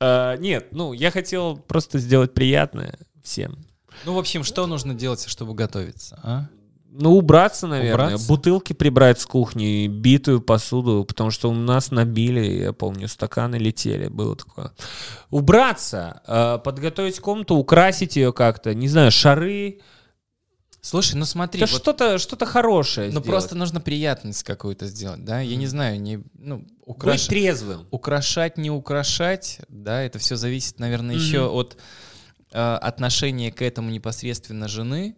А, нет, ну, я хотел просто сделать приятное всем. Ну, в общем, что нужно делать, чтобы готовиться, а? Ну, убраться, наверное. Убраться? Бутылки прибрать с кухни, битую посуду, потому что у нас набили, я помню, стаканы летели, было такое. Убраться, э, подготовить комнату, украсить ее как-то, не знаю, шары. Слушай, ну смотри. Да вот, что-то, что-то хорошее. Ну сделать. просто нужно приятность какую-то сделать, да? Я не знаю, не, ну, украш... Быть трезвым. Украшать, не украшать, да, это все зависит, наверное, mm-hmm. еще от э, отношения к этому непосредственно жены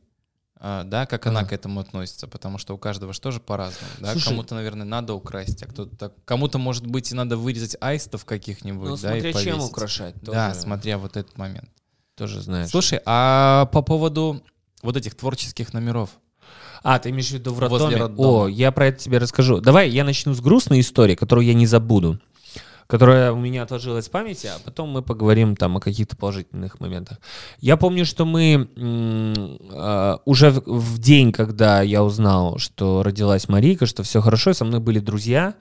а, да, как она к этому относится, потому что у каждого же тоже по-разному, да, Слушай, кому-то, наверное, надо украсть, а кто-то, кому-то, может быть, и надо вырезать аистов каких-нибудь, ну, да, смотря и повесить. чем украшать. Тоже. Да, смотря вот этот момент. Тоже знаешь. Слушай, а по поводу вот этих творческих номеров, а, ты имеешь в виду в роддоме? О, я про это тебе расскажу. Давай я начну с грустной истории, которую я не забуду которая у меня отложилась в памяти, а потом мы поговорим там о каких-то положительных моментах. Я помню, что мы э, уже в, в день, когда я узнал, что родилась Марика, что все хорошо, со мной были друзья,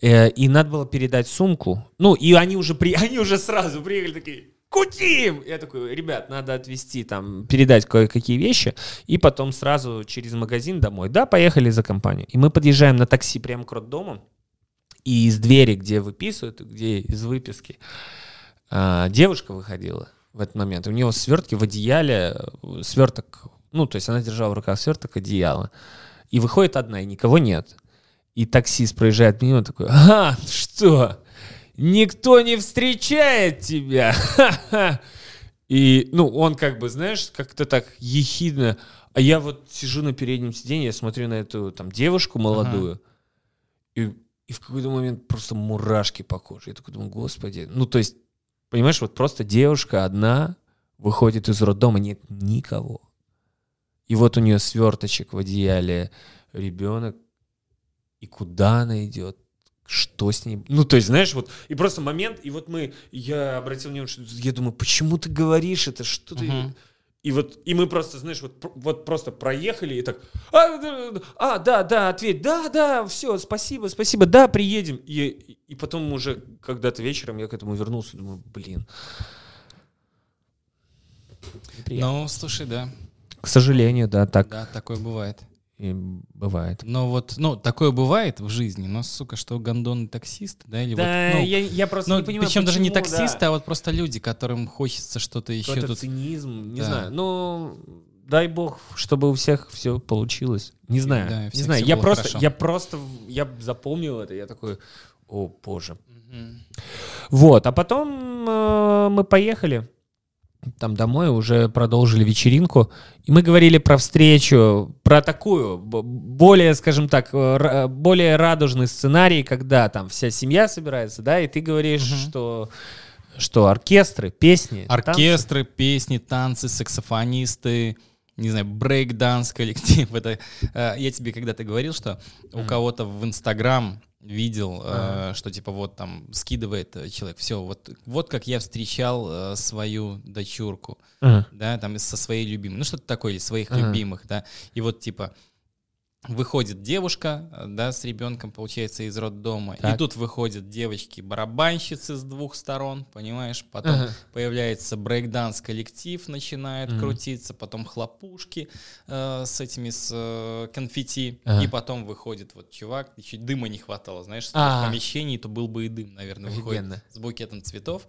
э, и надо было передать сумку. Ну, и они уже, при, <laughs> они уже сразу приехали такие, кутим! Я такой, ребят, надо отвезти, там, передать кое-какие вещи, и потом сразу через магазин домой. Да, поехали за компанию. И мы подъезжаем на такси прямо к роддому, и из двери, где выписывают, где из выписки, а, девушка выходила в этот момент. У нее свертки в одеяле, сверток, ну, то есть она держала в руках сверток одеяла. И выходит одна, и никого нет. И таксист проезжает мимо, такой, а, что? Никто не встречает тебя! И, ну, он как бы, знаешь, как-то так ехидно. А я вот сижу на переднем сиденье, я смотрю на эту там девушку молодую, ага. и и в какой-то момент просто мурашки по коже. Я такой думаю, господи. Ну, то есть, понимаешь, вот просто девушка одна выходит из роддома, нет никого. И вот у нее сверточек в одеяле, ребенок. И куда она идет? Что с ней? Ну, то есть, знаешь, вот, и просто момент, и вот мы, я обратил внимание, что я думаю, почему ты говоришь это, что ты... И вот, и мы просто, знаешь, вот, вот просто проехали и так, а, а, да, да, ответь, да, да, все, спасибо, спасибо, да, приедем. И, и потом уже когда-то вечером я к этому вернулся, думаю, блин. Ну, слушай, да. К сожалению, да, так. Да, такое бывает. И бывает. Но вот, ну, такое бывает в жизни, но, сука, что гондон таксист, да, или да, вот, ну, я, я просто ну, не понимаю, Причем даже не таксисты, да. а вот просто люди, которым хочется что-то еще тут... цинизм, не да. знаю, ну, дай бог, чтобы у всех все получилось. Не знаю, да, не знаю, я просто, хорошо. я просто, я запомнил это, я такой, о, боже. Угу. Вот, а потом э, мы поехали, там домой, уже продолжили вечеринку. И мы говорили про встречу, про такую, более, скажем так, э, более радужный сценарий, когда там вся семья собирается, да, и ты говоришь, угу. что что оркестры, песни, оркестры, танцы. песни, танцы, саксофонисты, не знаю, брейк-данс коллектив. <laughs> Это э, я тебе когда-то говорил, что у кого-то в Инстаграм видел, ага. э, что типа вот там скидывает э, человек, все, вот, вот как я встречал э, свою дочурку, ага. да, там со своей любимой, ну что-то такое, или своих ага. любимых, да, и вот типа выходит девушка, э, да, с ребенком, получается, из роддома, так. и тут выходят девочки-барабанщицы с двух сторон, понимаешь, потом ага. появляется брейкданс коллектив, начинает ага. крутиться, потом хлопушки э, с этими, с э, конфетти, ага. и потом выходит вот чувак, еще дыма не хватало, знаешь, в помещении, то был бы и дым, наверное, выходит Офигенно. с букетом цветов,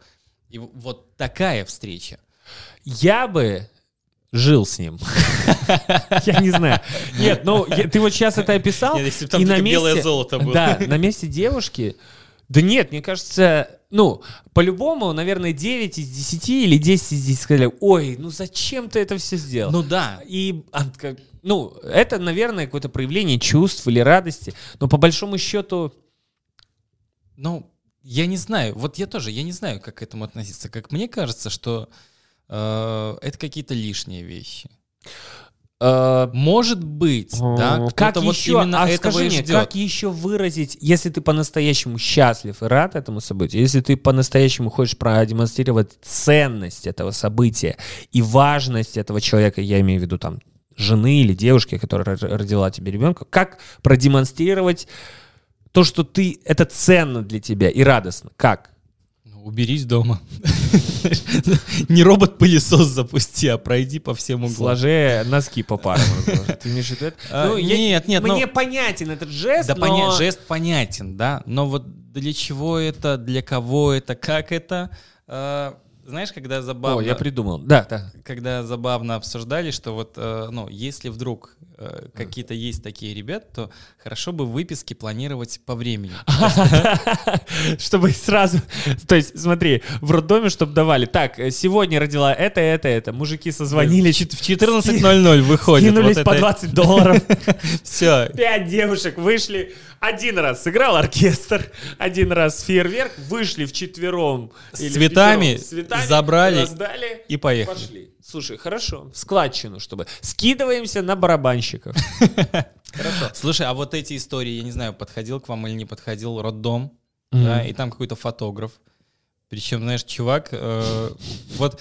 и вот такая встреча. Я бы жил с ним. <laughs> <laughs> Я не знаю. Нет, ну ты вот сейчас это описал. если там на месте, белое золото было. Да, на месте девушки. Да нет, мне кажется, ну, по-любому, наверное, 9 из 10 или 10 из 10 сказали, ой, ну зачем ты это все сделал? Ну да. И, ну, это, наверное, какое-то проявление чувств или радости, но по большому счету... Ну, я не знаю, вот я тоже, я не знаю, как к этому относиться. Как мне кажется, что Э, это какие-то лишние вещи. Uh, Может быть, да, как вот еще, именно а этого скажи мне, как еще выразить, если ты по-настоящему счастлив и рад этому событию, если ты по-настоящему хочешь продемонстрировать ценность этого события и важность этого человека, я имею в виду там жены или девушки, которая родила тебе ребенка, как продемонстрировать то, что ты это ценно для тебя и радостно, как? Уберись дома. <laughs> Не робот-пылесос запусти, а пройди по всем углам. Сложи носки по парам. Ты имеешь в виду это? А, ну, нет, нет. Мне понятен этот жест, Да, жест понятен, да. Но вот для чего это, для кого это, как это... Знаешь, когда забавно... О, я придумал. Да, да. Когда забавно обсуждали, что вот, э, ну, если вдруг э, какие-то есть такие ребята, то хорошо бы выписки планировать по времени. <laughs> Чтобы сразу... То есть, смотри, в роддоме, чтобы давали. Так, сегодня родила это, это, это. Мужики созвонились. В 14.00 выходит. Скинулись по 20 долларов. <laughs> Все. Пять девушек вышли. Один раз сыграл оркестр, один раз фейерверк, вышли вчетвером. С цветами, цветами забрали раздали, и поехали. Пошли. Слушай, хорошо, в складчину, чтобы... Скидываемся на барабанщиков. <laughs> Хорошо. Слушай, а вот эти истории, я не знаю, подходил к вам или не подходил, роддом, да, и там какой-то фотограф. Причем, знаешь, чувак, э, вот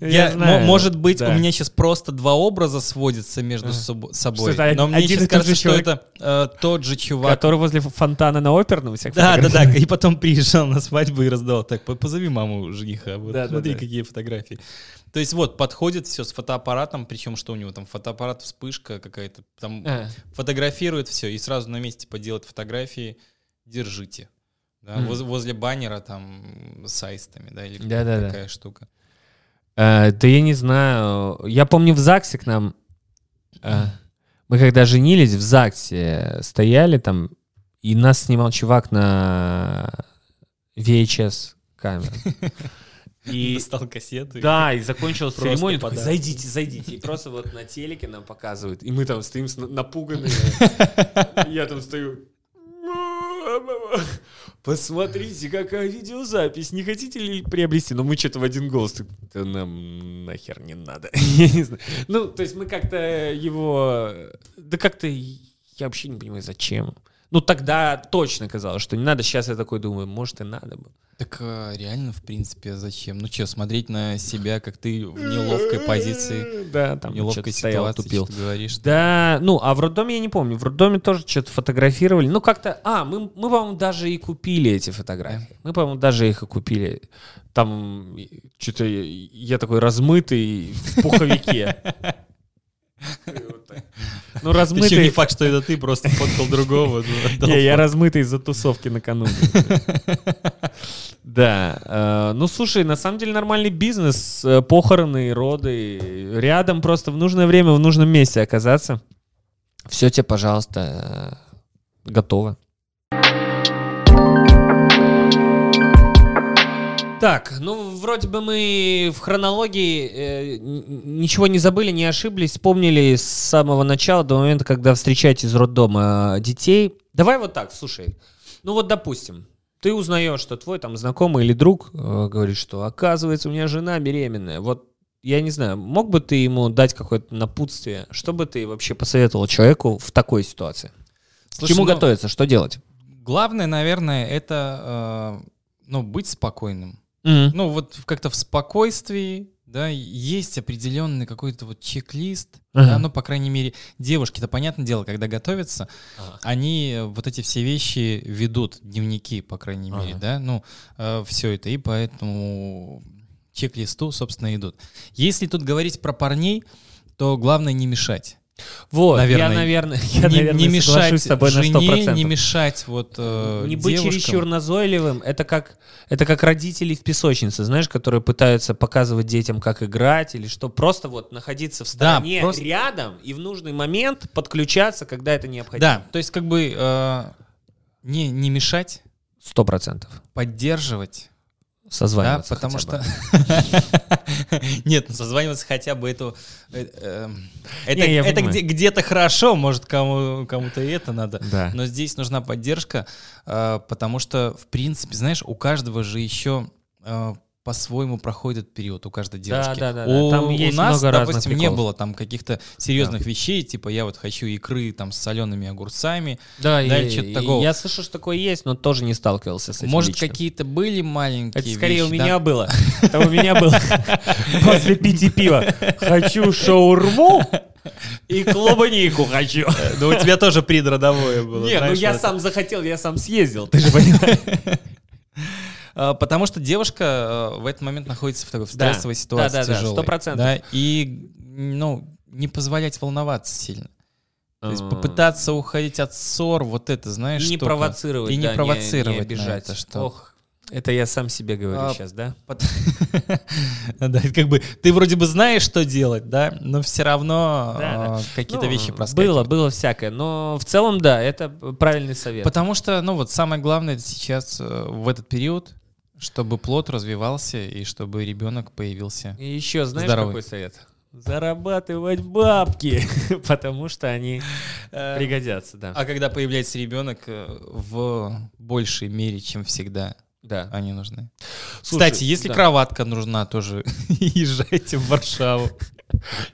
я, знаю, может быть, да. у меня сейчас просто два образа сводятся между а. собой. Что но мне сейчас кажется, что это э, тот же чувак. Который возле фонтана на оперном всех Да, да, да. И потом приезжал на свадьбу и раздал. Так, позови маму жениха. Вот, да, смотри, да, да. какие фотографии. То есть вот, подходит все с фотоаппаратом, причем что у него там, фотоаппарат, вспышка какая-то, там а. фотографирует все и сразу на месте поделать фотографии, держите. Да, mm. возле, возле баннера там с аистами, да, или да, да, такая да. штука. Э, да я не знаю. Я помню в ЗАГСе к нам... Э, мы когда женились, в ЗАГСе стояли там, и нас снимал чувак на VHS камеру. <laughs> И достал кассету. Да, и закончилась церемония. Такой, зайдите, зайдите. И просто вот на телеке нам показывают. И мы там стоим напуганные. <laughs> Я там стою. Посмотрите, какая видеозапись. Не хотите ли приобрести? Но ну, мы что-то в один голос. Да нам нахер не надо. <laughs> Я не знаю. Ну, то есть мы как-то его... Да как-то... Я вообще не понимаю, зачем. Ну, тогда точно казалось, что не надо. Сейчас я такой думаю, может, и надо было. Так а, реально, в принципе, зачем? Ну что, смотреть на себя, как ты в неловкой позиции, <laughs> да, там неловкой стоял, тупил. что говоришь. Да, ну, а в роддоме я не помню. В роддоме тоже что-то фотографировали. Ну, как-то... А, мы, мы по-моему, даже и купили эти фотографии. Мы, по-моему, даже их и купили. Там что-то я такой размытый в пуховике. <laughs> <laughs> Ну, размытый... Еще не факт, что это ты, просто фоткал другого. <laughs> Не, я размытый из-за тусовки накануне. Да. Э, ну, слушай, на самом деле нормальный бизнес. Э, похороны, роды. Рядом просто в нужное время, в нужном месте оказаться. Все тебе, пожалуйста, э, готово. Так, ну вроде бы мы в хронологии э, ничего не забыли, не ошиблись, вспомнили с самого начала до момента, когда встречаете из роддома детей. Давай вот так, слушай. Ну вот допустим, ты узнаешь, что твой там знакомый или друг э, говорит, что оказывается у меня жена беременная. Вот я не знаю, мог бы ты ему дать какое-то напутствие? Что бы ты вообще посоветовал человеку в такой ситуации? Слушай, К чему ну, готовиться? Что делать? Главное, наверное, это э, ну, быть спокойным. Mm-hmm. Ну, вот как-то в спокойствии, да, есть определенный какой-то вот чек-лист, uh-huh. да, ну, по крайней мере, девушки-то, понятное дело, когда готовятся, uh-huh. они вот эти все вещи ведут, дневники, по крайней uh-huh. мере, да, ну, э, все это, и поэтому чек-листу, собственно, идут. Если тут говорить про парней, то главное не мешать. Вот, наверное, я, наверное, <laughs> я, не, наверное, не мешать с тобой жене, на 100%. не мешать вот э, Не быть чересчур назойливым, это как, это как родители в песочнице, знаешь, которые пытаются показывать детям, как играть или что, просто вот находиться в стороне, да, просто... рядом и в нужный момент подключаться, когда это необходимо. Да, то есть как бы э, не, не мешать. Сто процентов. Поддерживать Созваниваться. Да, потому что... <laughs> Нет, ну созваниваться хотя бы это... Э, эм, это, где-то хорошо, может, кому, кому-то и это надо. Да. Но здесь нужна поддержка, э, потому что, в принципе, знаешь, у каждого же еще э, по-своему проходит период у каждой девушки. Да, да, да. У, там есть у нас, много допустим, не было там каких-то серьезных да. вещей, типа я вот хочу икры там с солеными огурцами. Да, да и, что-то такого. Я слышу, что такое есть, но тоже не сталкивался с этим. Может, какие-то были маленькие. Это скорее вещи, у меня да? было. <laughs> Это у меня было <laughs> после пяти пива. Хочу шаурму и клубнику хочу. Ну, у тебя тоже придродовое было. Не, ну я сам захотел, я сам съездил, ты же понимаешь. <laughs> А, потому что девушка а, в этот момент находится в такой стрессовой да, ситуации да, да, тяжелой. Сто процентов. Да, и, ну, не позволять волноваться сильно. То есть попытаться уходить от ссор, вот это, знаешь, и не провоцировать, и не да, провоцировать, не, не обижать, это что. Ох, это я сам себе говорю а, сейчас, да? <laughs> Да, как бы ты вроде бы знаешь, что делать, да, но все равно а, какие-то ну, вещи проскакивают. Было, было всякое, но в целом, да, это правильный совет. Потому что, ну вот самое главное сейчас э, в этот период, чтобы плод развивался и чтобы ребенок появился. И еще знаешь какой совет? зарабатывать бабки, <laughs> потому что они э, пригодятся, да. А когда появляется ребенок э, в большей мере, чем всегда, да. они нужны. Слушай, Кстати, если да. кроватка нужна, тоже <laughs> езжайте в Варшаву.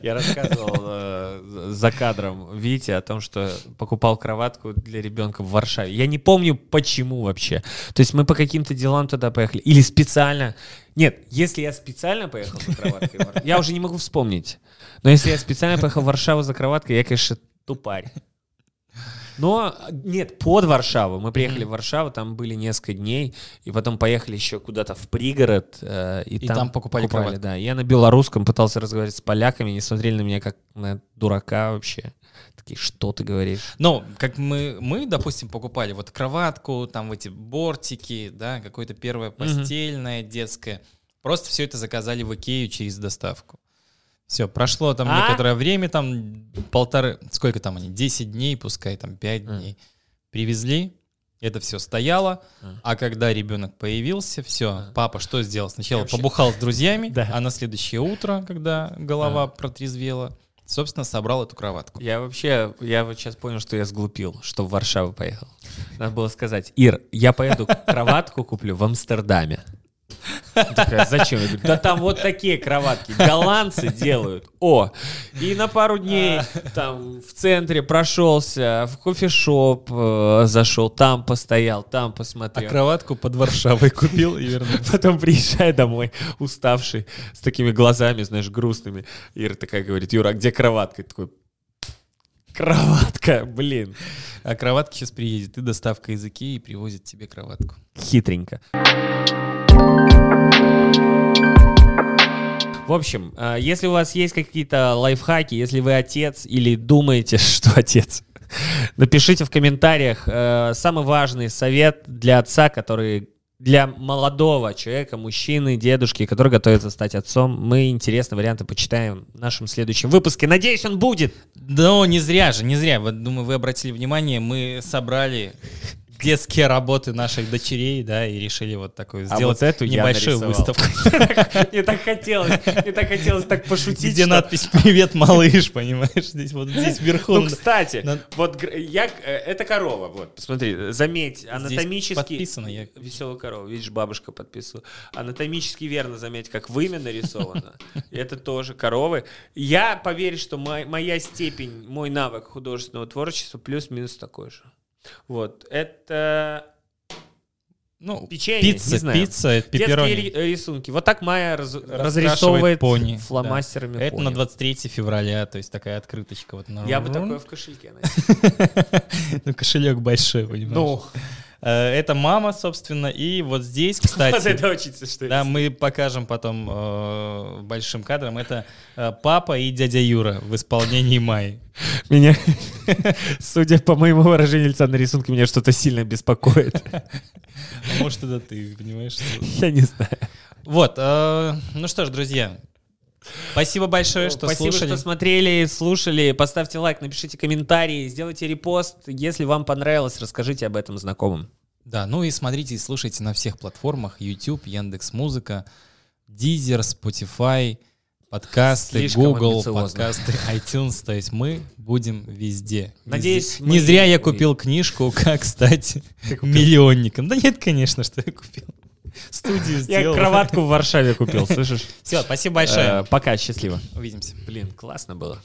Я рассказывал э, за кадром Вите о том, что покупал кроватку для ребенка в Варшаве. Я не помню, почему вообще. То есть мы по каким-то делам туда поехали. Или специально. Нет, если я специально поехал за кроваткой, я уже не могу вспомнить. Но если я специально поехал в Варшаву за кроваткой, я, конечно, тупарь. Но нет, под Варшаву. Мы приехали mm-hmm. в Варшаву, там были несколько дней, и потом поехали еще куда-то в пригород. Э, и, и там, там покупали, покупали да. Я на белорусском пытался разговаривать с поляками, они смотрели на меня как на дурака вообще. Такие, что ты говоришь? Ну, как мы, мы, допустим, покупали вот кроватку, там эти бортики, да, какое-то первое постельное, mm-hmm. детское. Просто все это заказали в Икею через доставку. Все, прошло там а? некоторое время, там полторы, сколько там они, 10 дней, пускай там 5 а. дней. Привезли, это все стояло, а, а когда ребенок появился, все, а. папа что сделал? Сначала вообще... побухал с друзьями, <laughs> да. а на следующее утро, когда голова а. протрезвела, собственно, собрал эту кроватку. Я вообще, я вот сейчас понял, что я сглупил, что в Варшаву поехал. Надо было сказать, Ир, я поеду <laughs> кроватку куплю в Амстердаме. Такая, зачем? Я говорю, да там вот такие кроватки голландцы делают. О, и на пару дней там в центре прошелся, в кофешоп э, зашел, там постоял, там посмотрел. А кроватку под Варшавой купил и вернулся. Потом приезжаю домой, уставший, с такими глазами, знаешь, грустными. Ира такая говорит, Юра, а где кроватка? Я такой, Кроватка, блин. А кроватка сейчас приедет, и доставка из Икеи привозит тебе кроватку. Хитренько. В общем, э, если у вас есть какие-то лайфхаки, если вы отец или думаете, <laughs> что отец, напишите в комментариях э, самый важный совет для отца, который для молодого человека, мужчины, дедушки, который готовится стать отцом. Мы интересные варианты почитаем в нашем следующем выпуске. Надеюсь, он будет. Да, не зря же, не зря. Вот, думаю, вы обратили внимание, мы собрали детские работы наших дочерей, да, и решили вот такую а сделать вот эту небольшую выставку. <laughs> Мне так хотелось, мне так хотелось так пошутить. Где надпись «Привет, малыш», понимаешь, здесь вот здесь вверху. Ну, кстати, вот я, э, это корова, вот, посмотри, заметь, анатомически... подписано я. Веселая корова, видишь, бабушка подписывала. Анатомически верно заметь, как вымя нарисовано. Это тоже коровы. Я поверю, что моя степень, мой навык художественного творчества плюс-минус такой же. Вот, это ну, печенье, пицца, не знаю. пицца, пепперони. Детские рисунки. Вот так Майя раз, разрисовывает пони. фломастерами да. Это на 23 февраля, то есть такая открыточка. Вот на... Я бы такое в кошельке <laughs> Ну, кошелек большой, понимаешь? Э, это мама, собственно, и вот здесь, <laughs> кстати, это очень что да, мы покажем потом э, большим кадром. Это э, папа и дядя Юра в исполнении Майи. <laughs> Меня, <laughs> судя по моему выражению лица на рисунке, меня что-то сильно беспокоит. А может, это ты, понимаешь? Я не знаю. Вот, э, ну что ж, друзья, Спасибо большое, что Спасибо, слушали. что смотрели, слушали. Поставьте лайк, напишите комментарии, сделайте репост. Если вам понравилось, расскажите об этом знакомым. Да, ну и смотрите и слушайте на всех платформах. YouTube, Яндекс Музыка, Deezer, Spotify, подкасты, Слишком Google, подкасты, iTunes. То есть мы будем везде. Надеюсь, Не зря я купил книжку <laughs> «Как стать миллионником». Да нет, конечно, что я купил студию сделал. Я кроватку в Варшаве купил, <laughs> слышишь? Все, спасибо большое. Э, пока, счастливо. Увидимся. Блин, классно было.